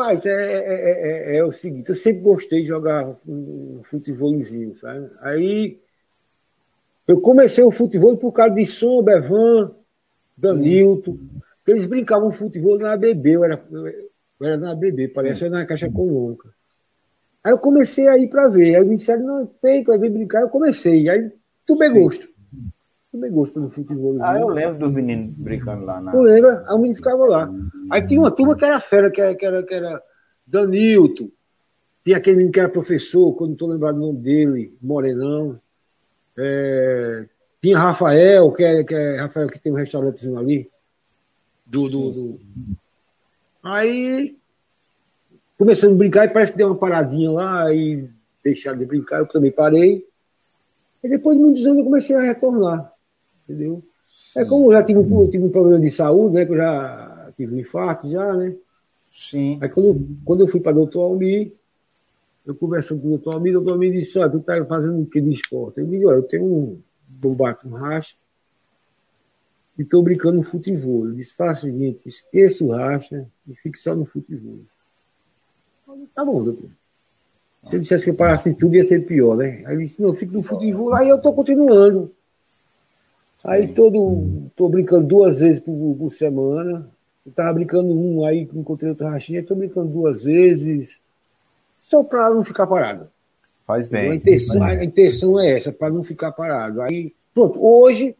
Rapaz, é, é, é, é o seguinte, eu sempre gostei de jogar um futebolizinho, sabe? Aí eu comecei o futebol por causa de Som, Bevan, Danilton, que eles brincavam futebol na BB, eu era, eu era na BB, parece, na Caixa Econômica. Aí eu comecei a ir pra ver, aí me disseram, não, tem que vir brincar, eu comecei, aí tomei gosto. Tomei gosto no futebol. Ah, eu lembro dos meninos brincando lá na. Tu lembra? Aí o menino ficava lá. Aí tinha uma turma que era fera, que era, que era, que era Danilton. Tinha aquele menino que era professor, eu não estou lembrado o nome dele, Morenão. É, tinha Rafael, que é, que é Rafael que tem um restaurantezinho ali. Do, do, do. Aí começando a brincar e parece que deu uma paradinha lá e deixaram de brincar, eu também parei. E depois de muitos anos eu comecei a retornar. Entendeu? É como eu já tive, um- eu tive um problema de saúde, né? Que eu já tive um infarto já, né? Sim. Aí quando, eu- quando eu fui para o doutor Almir, eu conversando com o doutor Almir, o doutor Almir disse, olha, tu tá fazendo o que de esporte? Eu digo, olha, eu tenho um bombato um racha e estou brincando no futebol. Ele disse, faça o seguinte, esqueça o racha e fique só no futebol. tá bom, doutor. Se eu dissesse que eu parasse de tudo, ia ser pior, né? Aí ele disse, não, fico no futebol, aí eu tô continuando. Aí todo, tô brincando duas vezes por, por semana. Eu tava brincando um, aí encontrei outra rachinha, tô brincando duas vezes, só para não ficar parado. Faz bem. A intenção, bem. a intenção é essa, para não ficar parado. Aí, pronto, hoje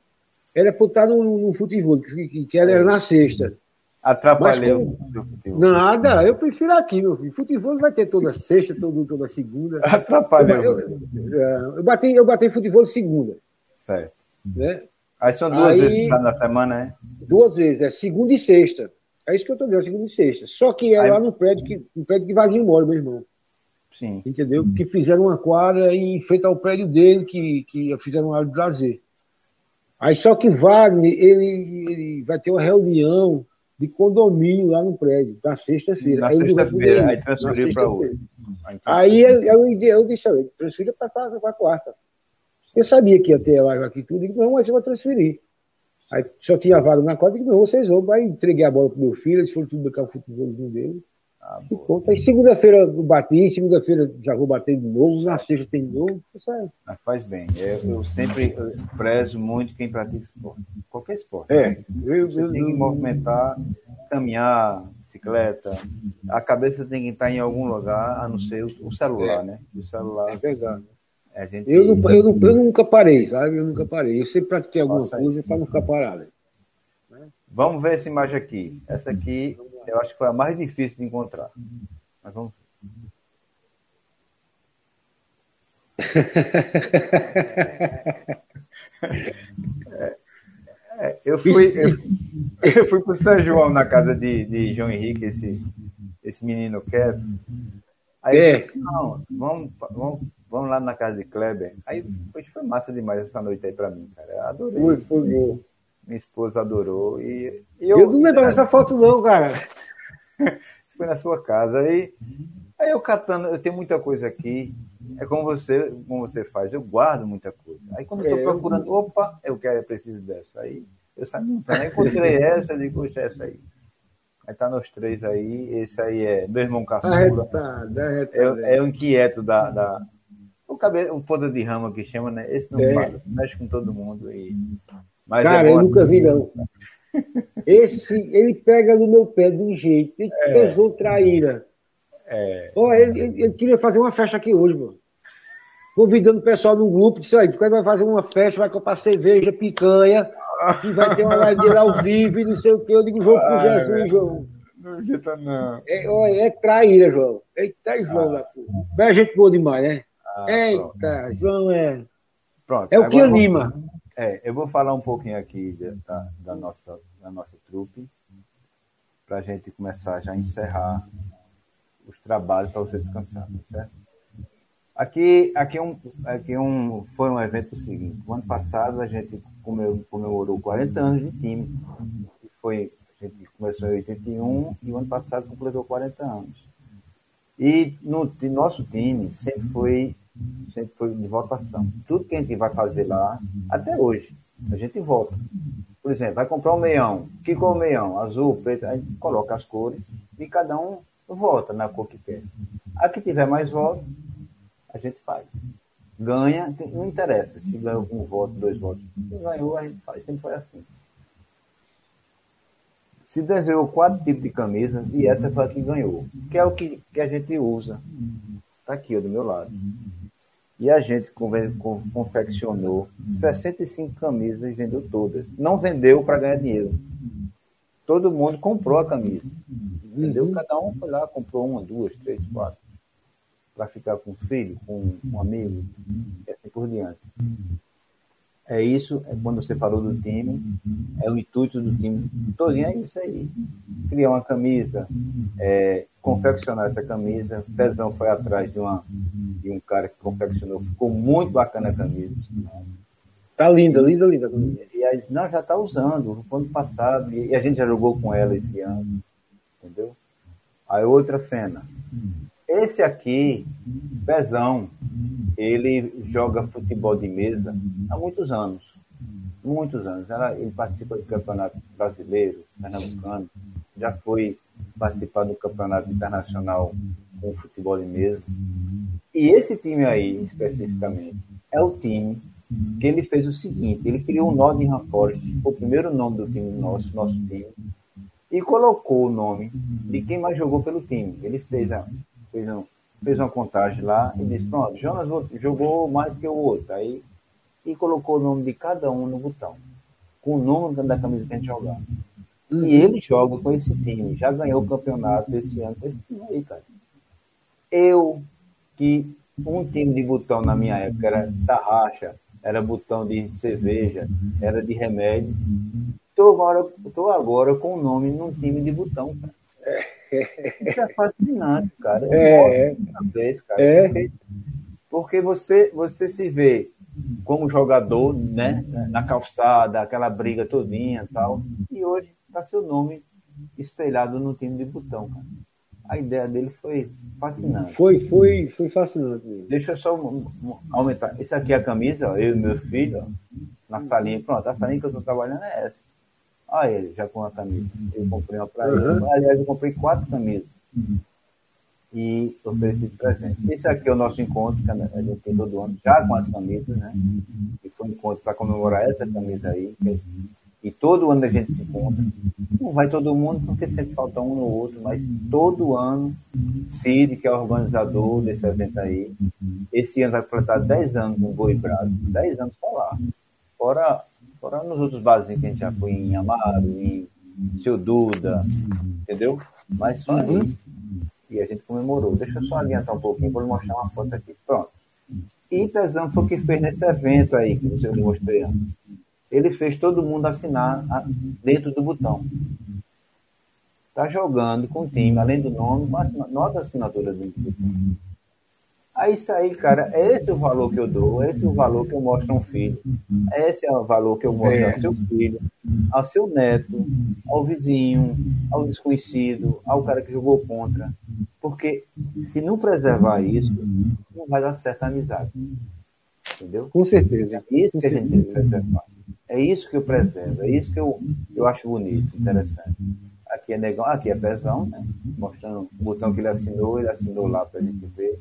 era para estar no, no futebol, que, que, era na sexta. Atrapalhou. Nada, eu prefiro aqui, meu filho. Futebol vai ter toda sexta, todo, toda segunda. Atrapalhou. Eu, eu, eu, eu, bati, eu bati futebol segunda. Certo. Né? Aí são duas Aí, vezes na semana, né? Duas vezes, é segunda e sexta. É isso que eu tô dizendo, segunda e sexta. Só que é Aí... lá no prédio que, no prédio que Vaguinho mora, meu irmão. Sim. Entendeu? Que fizeram uma quadra em frente ao prédio dele, que, que fizeram uma área de lazer. Aí só que Wagner, ele, ele vai ter uma reunião de condomínio lá no prédio, na sexta-feira. Na sexta-feira, aí transferiu para hoje. Aí eu, eu, eu disse, transfira para a quarta. Eu sabia que ia ter live aqui tudo, e não, mas eu vou transferir. Aí só tinha vaga na quarta, e não, vocês vão. Aí entreguei a bola pro meu filho, eles foram tudo brincar o futebolzinho dele. Ah, e. Aí segunda-feira eu bati, segunda-feira já vou bater de novo, na sexta tem de novo. Mas faz bem. Eu, eu sempre prezo muito quem pratica esporte. Qualquer esporte. É. Eu, Você eu, tem que movimentar, caminhar, bicicleta. A cabeça tem que estar em algum lugar, a não ser o celular, é. né? O celular. É verdade. Gente... Eu, não, eu, não, eu nunca parei, sabe? Eu nunca parei. Eu sempre pratiquei alguma Nossa, coisa para não ficar parado. Vamos ver essa imagem aqui. Essa aqui eu acho que foi a mais difícil de encontrar. Mas vamos é, é, eu fui eu, eu fui para o São João na casa de, de João Henrique, esse, esse menino quieto. Aí é. disse, não, vamos, vamos, vamos lá na casa de Kleber. Aí foi, foi massa demais essa noite aí para mim, cara. Eu adorei. Foi, foi bom. Minha esposa adorou. E, e eu, eu não lembro dessa foto, não, cara. foi na sua casa. Aí, aí eu catando, eu tenho muita coisa aqui. É como você, como você faz, eu guardo muita coisa. Aí quando eu estou é, procurando, eu... opa, eu quero, eu preciso dessa. Aí eu saio montando. Aí encontrei essa, eu digo, essa aí. Aí tá nos três aí. Esse aí é meu irmão caçula. É, é o inquieto da, da, o cabelo, o poder de rama que chama, né? Esse não é. mexe com todo mundo. E... Mas Cara, é eu nunca assim. vi, não. Esse, ele pega no meu pé de um jeito, ele é. pesou traíra. É. Oh, ele, ele, ele, queria fazer uma festa aqui hoje, mano. Convidando o pessoal no grupo, disse aí, porque vai fazer uma festa, vai comprar cerveja, picanha, e vai ter uma live dele ao vivo e não sei o que. Eu digo, João com Jesus, João. Não não. É, oh, é traíra, João. Eita, João, ah. Bem, gente boa demais, né? Ah, Eita, pronto. João é. Pronto. É o que anima. Vou... É, eu vou falar um pouquinho aqui da, da nossa, da nossa trupe, para a gente começar já a encerrar os trabalhos para você descansar, tá certo? Aqui, aqui, um, aqui um, foi um evento seguinte. O ano passado a gente comemorou 40 anos de time. Foi, a gente começou em 81 e o ano passado completou 40 anos. E no nosso time sempre foi sempre foi de votação. Tudo que a gente vai fazer lá, até hoje, a gente vota. Por exemplo, vai comprar um meião. Que cor é o meião? Azul, preto, a gente coloca as cores e cada um vota na cor que quer. A que tiver mais votos, a gente faz. Ganha, não interessa se ganhou um voto, dois votos. Se ganhou, a gente faz. Sempre foi assim. Se desenhou quatro tipos de camisas e essa foi a que ganhou. Que é o que, que a gente usa. Está aqui, ó, do meu lado. E a gente confeccionou 65 camisas e vendeu todas. Não vendeu para ganhar dinheiro. Todo mundo comprou a camisa. Vendeu, uhum. cada um foi lá, comprou uma, duas, três, quatro. Para ficar com o filho, com um amigo, e assim por diante. É isso, é quando você falou do time, é o intuito do time todinho, é isso aí. Criar uma camisa, é, confeccionar essa camisa. O Pezão foi atrás de, uma, de um cara que confeccionou, ficou muito bacana a camisa. Tá linda, linda, linda. E aí, não, já está usando, no ano passado, e a gente já jogou com ela esse ano, entendeu? Aí outra cena. Esse aqui, Pezão, ele joga futebol de mesa há muitos anos. Muitos anos. Ele participa do Campeonato Brasileiro, Pernambucano, já foi participar do Campeonato Internacional com futebol de mesa. E esse time aí, especificamente, é o time que ele fez o seguinte: ele criou o Nottingham Forest, o primeiro nome do time nosso, nosso time, e colocou o nome de quem mais jogou pelo time. Ele fez, a, fez, um, fez uma contagem lá e disse: Pronto, Jonas jogou mais que o outro. Aí, e colocou o nome de cada um no botão, com o número da camisa que a gente jogava. E ele joga com esse time, já ganhou o campeonato esse ano com esse time aí, cara. Eu, que um time de botão na minha época era tarraxa, era botão de cerveja, era de remédio. Estou agora, tô agora com o nome num time de botão, cara. Isso é fascinante, cara. É, vez, cara. É. Porque, porque você, você se vê como jogador, né? Na calçada, aquela briga todinha e tal. E hoje está seu nome espelhado no time de botão, cara. A ideia dele foi fascinante. Foi, foi, foi fascinante. Mesmo. Deixa eu só aumentar. Esse aqui é a camisa, ó, eu e meu filho, ó, na salinha. Pronto, a salinha que eu estou trabalhando é essa. Olha ele, já com a camisa. Eu comprei uma pra ele. Uhum. Aliás, eu comprei quatro camisas. E ofereci de presente. Esse aqui é o nosso encontro, que a gente tem todo ano, já com as camisas, né? E foi um encontro para comemorar essa camisa aí, que e todo ano a gente se encontra. Não vai todo mundo, porque sempre falta um ou outro, mas todo ano, Cid, que é o organizador desse evento aí, esse ano vai completar 10 anos no Boi Brás. 10 anos só lá. Fora, fora nos outros barzinhos que a gente já foi em Amaro, em Seu Duda, entendeu? Mas só aí. E a gente comemorou. Deixa eu só adiantar um pouquinho, vou lhe mostrar uma foto aqui. Pronto. E Pezão foi o que fez nesse evento aí, que eu mostrei antes ele fez todo mundo assinar dentro do botão. Está jogando com o time, além do nome, nossa assinatura dentro do botão. Aí isso aí, cara, é esse o valor que eu dou, é esse o valor que eu mostro a um filho, é esse é o valor que eu mostro é. ao seu filho, ao seu neto, ao vizinho, ao desconhecido, ao cara que jogou contra. Porque se não preservar isso, não vai dar certa amizade. Entendeu? Com certeza. É isso que a gente tem que preservar. É isso que eu preservo, é isso que eu, eu acho bonito, interessante. Aqui é negão, aqui é pezão, né? Mostrando o botão que ele assinou, ele assinou lá para a gente ver.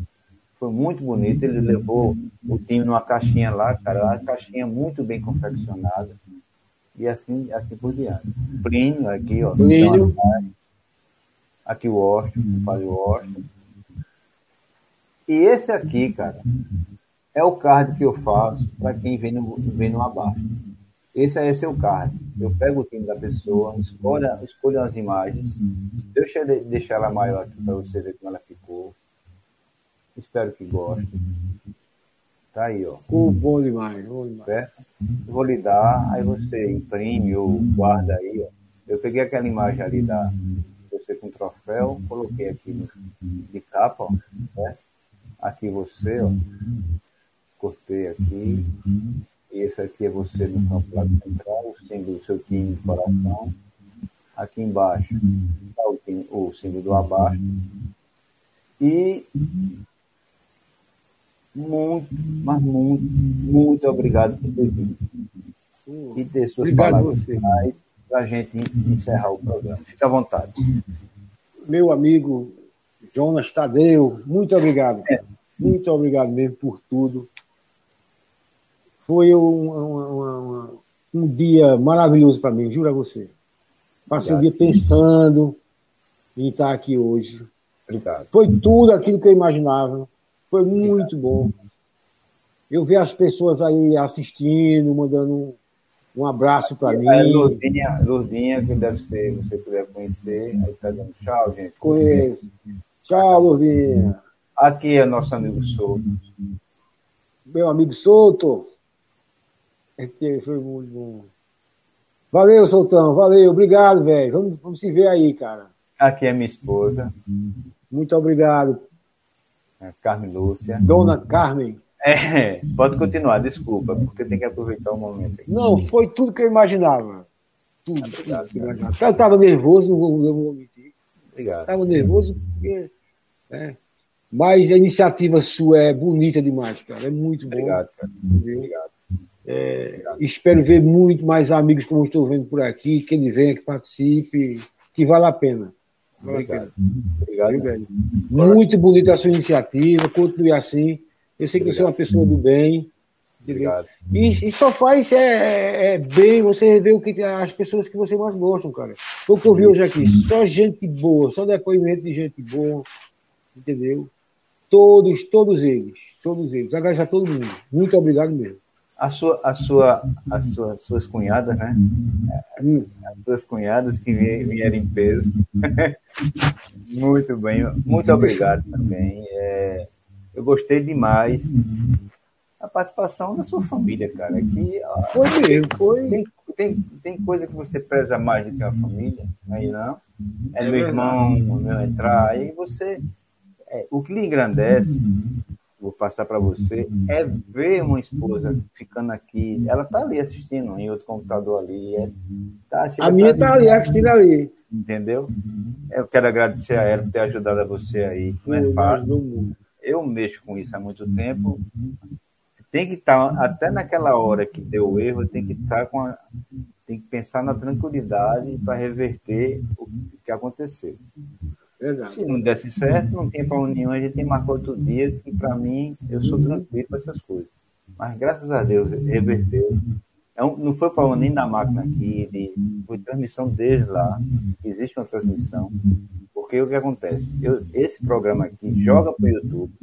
Foi muito bonito, ele levou o time numa caixinha lá, cara, uma caixinha muito bem confeccionada. E assim, assim por diante. Plínio aqui, ó. Plínio. Aqui o Washington, o Washington. E esse aqui, cara, é o card que eu faço para quem vem no, vem no abaixo. Esse é seu card. Eu pego o time da pessoa, escolho, escolho as imagens. Deixa eu deixar ela maior aqui para você ver como ela ficou. Espero que goste. Tá aí, ó. Oh, bom demais, bom demais. Certo? Vou lhe dar, aí você imprime ou guarda aí, ó. Eu peguei aquela imagem ali da você com troféu, coloquei aqui no, de capa, ó, certo? Aqui você, ó. Cortei aqui. Esse aqui é você no campo lado central, o símbolo do seu time de coração. Aqui embaixo está o, o símbolo do abaixo. E muito, mas muito, muito obrigado por ter vindo. E ter suas obrigado palavras você. para a gente encerrar o programa. Fique à vontade. Meu amigo Jonas Tadeu, muito obrigado. É. Muito obrigado mesmo por tudo. Foi um, um, um dia maravilhoso para mim, juro a você. Passei o dia pensando em estar aqui hoje. Obrigado. Foi tudo aquilo que eu imaginava. Foi muito Obrigado. bom. Eu ver as pessoas aí assistindo, mandando um abraço para mim. É Lourdinha, Lourdinha, que deve ser, você puder conhecer. Aí tá dando tchau, gente. Conheço. Tchau, Lourdinha. Aqui é nosso amigo Souto. Meu amigo Souto. É foi muito bom. Valeu, Soltão. Valeu. Obrigado, velho. Vamos, vamos se ver aí, cara. Aqui é minha esposa. Muito obrigado. É Carmen Lúcia. Dona Carmen. É, pode continuar, desculpa, porque tem que aproveitar o momento. Aqui. Não, foi tudo que eu imaginava. Tudo, obrigado, tudo que eu imaginava. Eu estava nervoso, não vou, não vou mentir. Obrigado. Estava nervoso porque. É, mas a iniciativa sua é bonita demais, cara. É muito bom. Obrigado, cara. Obrigado. É, espero ver muito mais amigos como estou vendo por aqui, que ele venha, que participe, que vale a pena. Obrigado. Obrigado, velho. Muito bonita a sua iniciativa, continue assim. Eu sei que Obrigado. você é uma pessoa do bem. Obrigado. E, e só faz é, é, é, bem você ver o que as pessoas que você mais gostam, cara. Foi o que eu vi hoje aqui. Só gente boa, só depoimento de gente boa. Entendeu? Todos, todos eles. Todos eles. Agradeço a todo mundo. Muito obrigado mesmo. A sua, a sua, as sua, suas cunhadas, né? As suas cunhadas que vieram em peso. muito bem, muito obrigado também. É, eu gostei demais a participação da sua família, cara. Que, foi mesmo, foi. Tem, tem, tem coisa que você preza mais do que a família, aí não. É, é meu irmão, meu entrar, aí você. É, o que lhe engrandece vou passar para você, é ver uma esposa ficando aqui. Ela está ali assistindo em outro computador ali. É, tá, a minha está ali assistindo ali. Entendeu? Eu quero agradecer a ela por ter ajudado a você aí. Não é fácil. Eu mexo com isso há muito tempo. Tem que estar, tá, até naquela hora que deu o erro, tem que estar tá com a, tem que pensar na tranquilidade para reverter o que aconteceu. Se não desse certo, não tem problema nenhum, a gente tem marcado outro dia, que para mim, eu sou tranquilo com essas coisas. Mas graças a Deus, reverteu. É um, não foi problema nem da máquina aqui, de, foi transmissão desde lá. Existe uma transmissão. Porque o que acontece? Eu, esse programa aqui joga para o YouTube,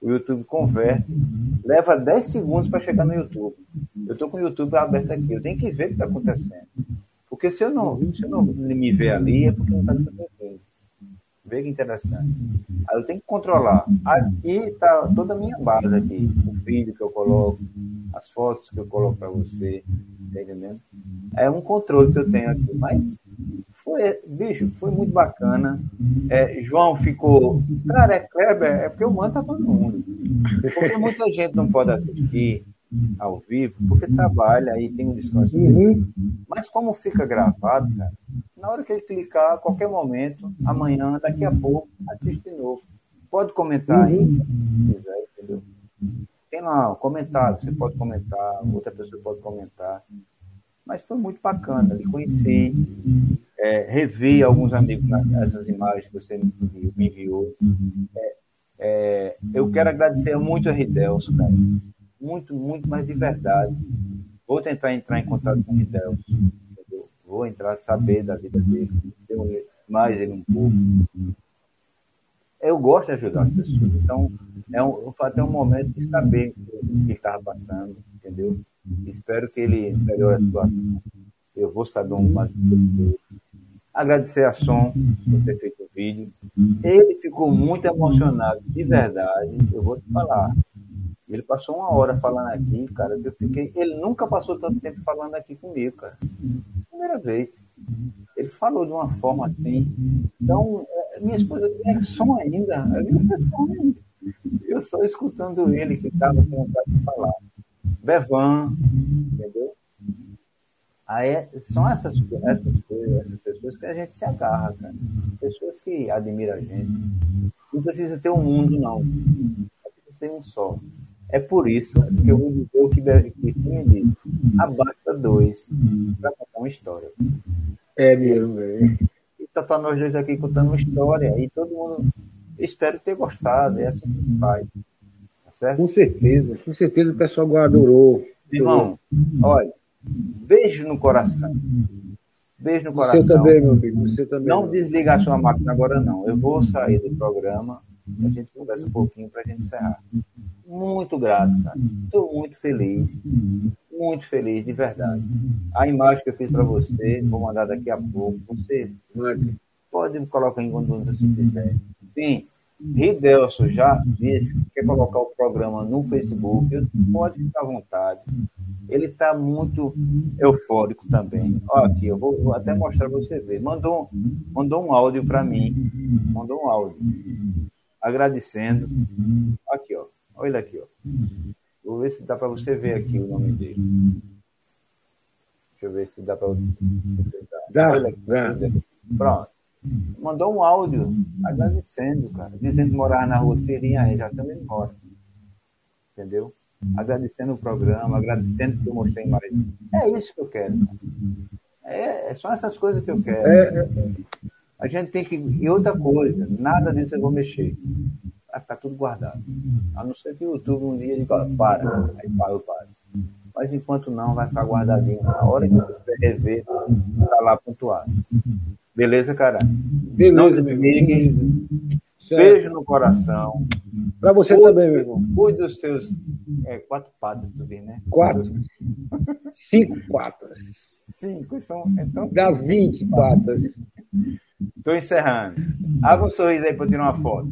o YouTube converte, leva 10 segundos para chegar no YouTube. Eu estou com o YouTube aberto aqui, eu tenho que ver o que está acontecendo. Porque se eu não, se eu não me ver ali, é porque não está acontecendo. Vê que interessante. Aí eu tenho que controlar. Aqui está toda a minha base aqui. O vídeo que eu coloco, as fotos que eu coloco para você. Tá entendendo? É um controle que eu tenho aqui. Mas foi, bicho, foi muito bacana. É, João ficou. Cara, é Kleber, é porque eu mando a todo mundo. Porque muita gente não pode assistir ao vivo, porque trabalha e tem um descanso. Mas como fica gravado, cara, na hora que ele clicar, a qualquer momento, amanhã, daqui a pouco, assiste de novo. Pode comentar aí, se quiser, entendeu? Tem lá um comentário, você pode comentar, outra pessoa pode comentar. Mas foi muito bacana, eu conheci, é, revi alguns amigos nessas imagens que você me enviou. Me enviou. É, é, eu quero agradecer muito a Ridelso, cara muito, muito mais de verdade. Vou tentar entrar em contato com o Ridelso. Vou entrar, saber da vida dele, conhecer mais ele um pouco. Eu gosto de ajudar as pessoas. Então, é um, até um momento de saber o que estava passando, entendeu? Espero que ele melhore a situação. Eu vou saber um mais Agradecer a Som por ter feito o vídeo. Ele ficou muito emocionado, de verdade. Eu vou te falar. Ele passou uma hora falando aqui, cara, eu fiquei. Ele nunca passou tanto tempo falando aqui comigo, cara. Primeira vez. Ele falou de uma forma assim. Então, é, minha esposa é som ainda. Eu som ainda. Eu só escutando ele que estava com vontade de falar. Bevan, entendeu? Aí é, são essas, essas coisas, essas pessoas que a gente se agarra, cara. Pessoas que admiram a gente. Não precisa ter um mundo, não. Precisa ter um só. É por isso que eu vou dizer o que Cristo me disse. Abasta dois para contar uma história. É mesmo, velho. E tá para nós dois aqui contando uma história. E todo mundo. Espero ter gostado. É assim que faz. Tá certo? Com certeza. Com certeza o pessoal adorou. Irmão, olha. Beijo no coração. Beijo no coração. Você também, meu amigo. Você também. Não desliga a sua máquina agora, não. Eu vou sair do programa a gente conversa um pouquinho para a gente encerrar muito grato, cara. Estou muito feliz. Muito feliz, de verdade. A imagem que eu fiz para você, vou mandar daqui a pouco. Você pode colocar em quando você quiser. Sim, Ridelso já disse que quer colocar o programa no Facebook. Pode ficar à vontade. Ele está muito eufórico também. Ó, aqui, eu vou, vou até mostrar para você ver. Mandou, mandou um áudio para mim. Mandou um áudio. Agradecendo. Aqui, ó. Olha ele aqui, ó. Vou ver se dá para você ver aqui o nome dele. Deixa eu ver se dá para você. Dá, Olha aqui, dá. Pronto. Mandou um áudio agradecendo, cara. Dizendo que morava na rua aí já também mora. Entendeu? Agradecendo o programa, agradecendo que eu mostrei mais. É isso que eu quero. É, é só essas coisas que eu quero. É, é, A gente tem que. E outra coisa, nada disso eu vou mexer. Vai ficar tudo guardado. A não ser que o YouTube um dia diga, para, aí para, eu paro. Mas enquanto não, vai ficar guardadinho. Na hora que você rever, tá lá pontuado. Beleza, cara? Beleza, não desliguem. Beijo no coração. Pra você Cuide- também, meu irmão. Cuide dos seus. É, quatro patas, tu vê, né? Quatro. Cinco patas. Cinco. São, então, Dá 20 patas. Estou encerrando. Abre um sorriso aí para tirar uma foto.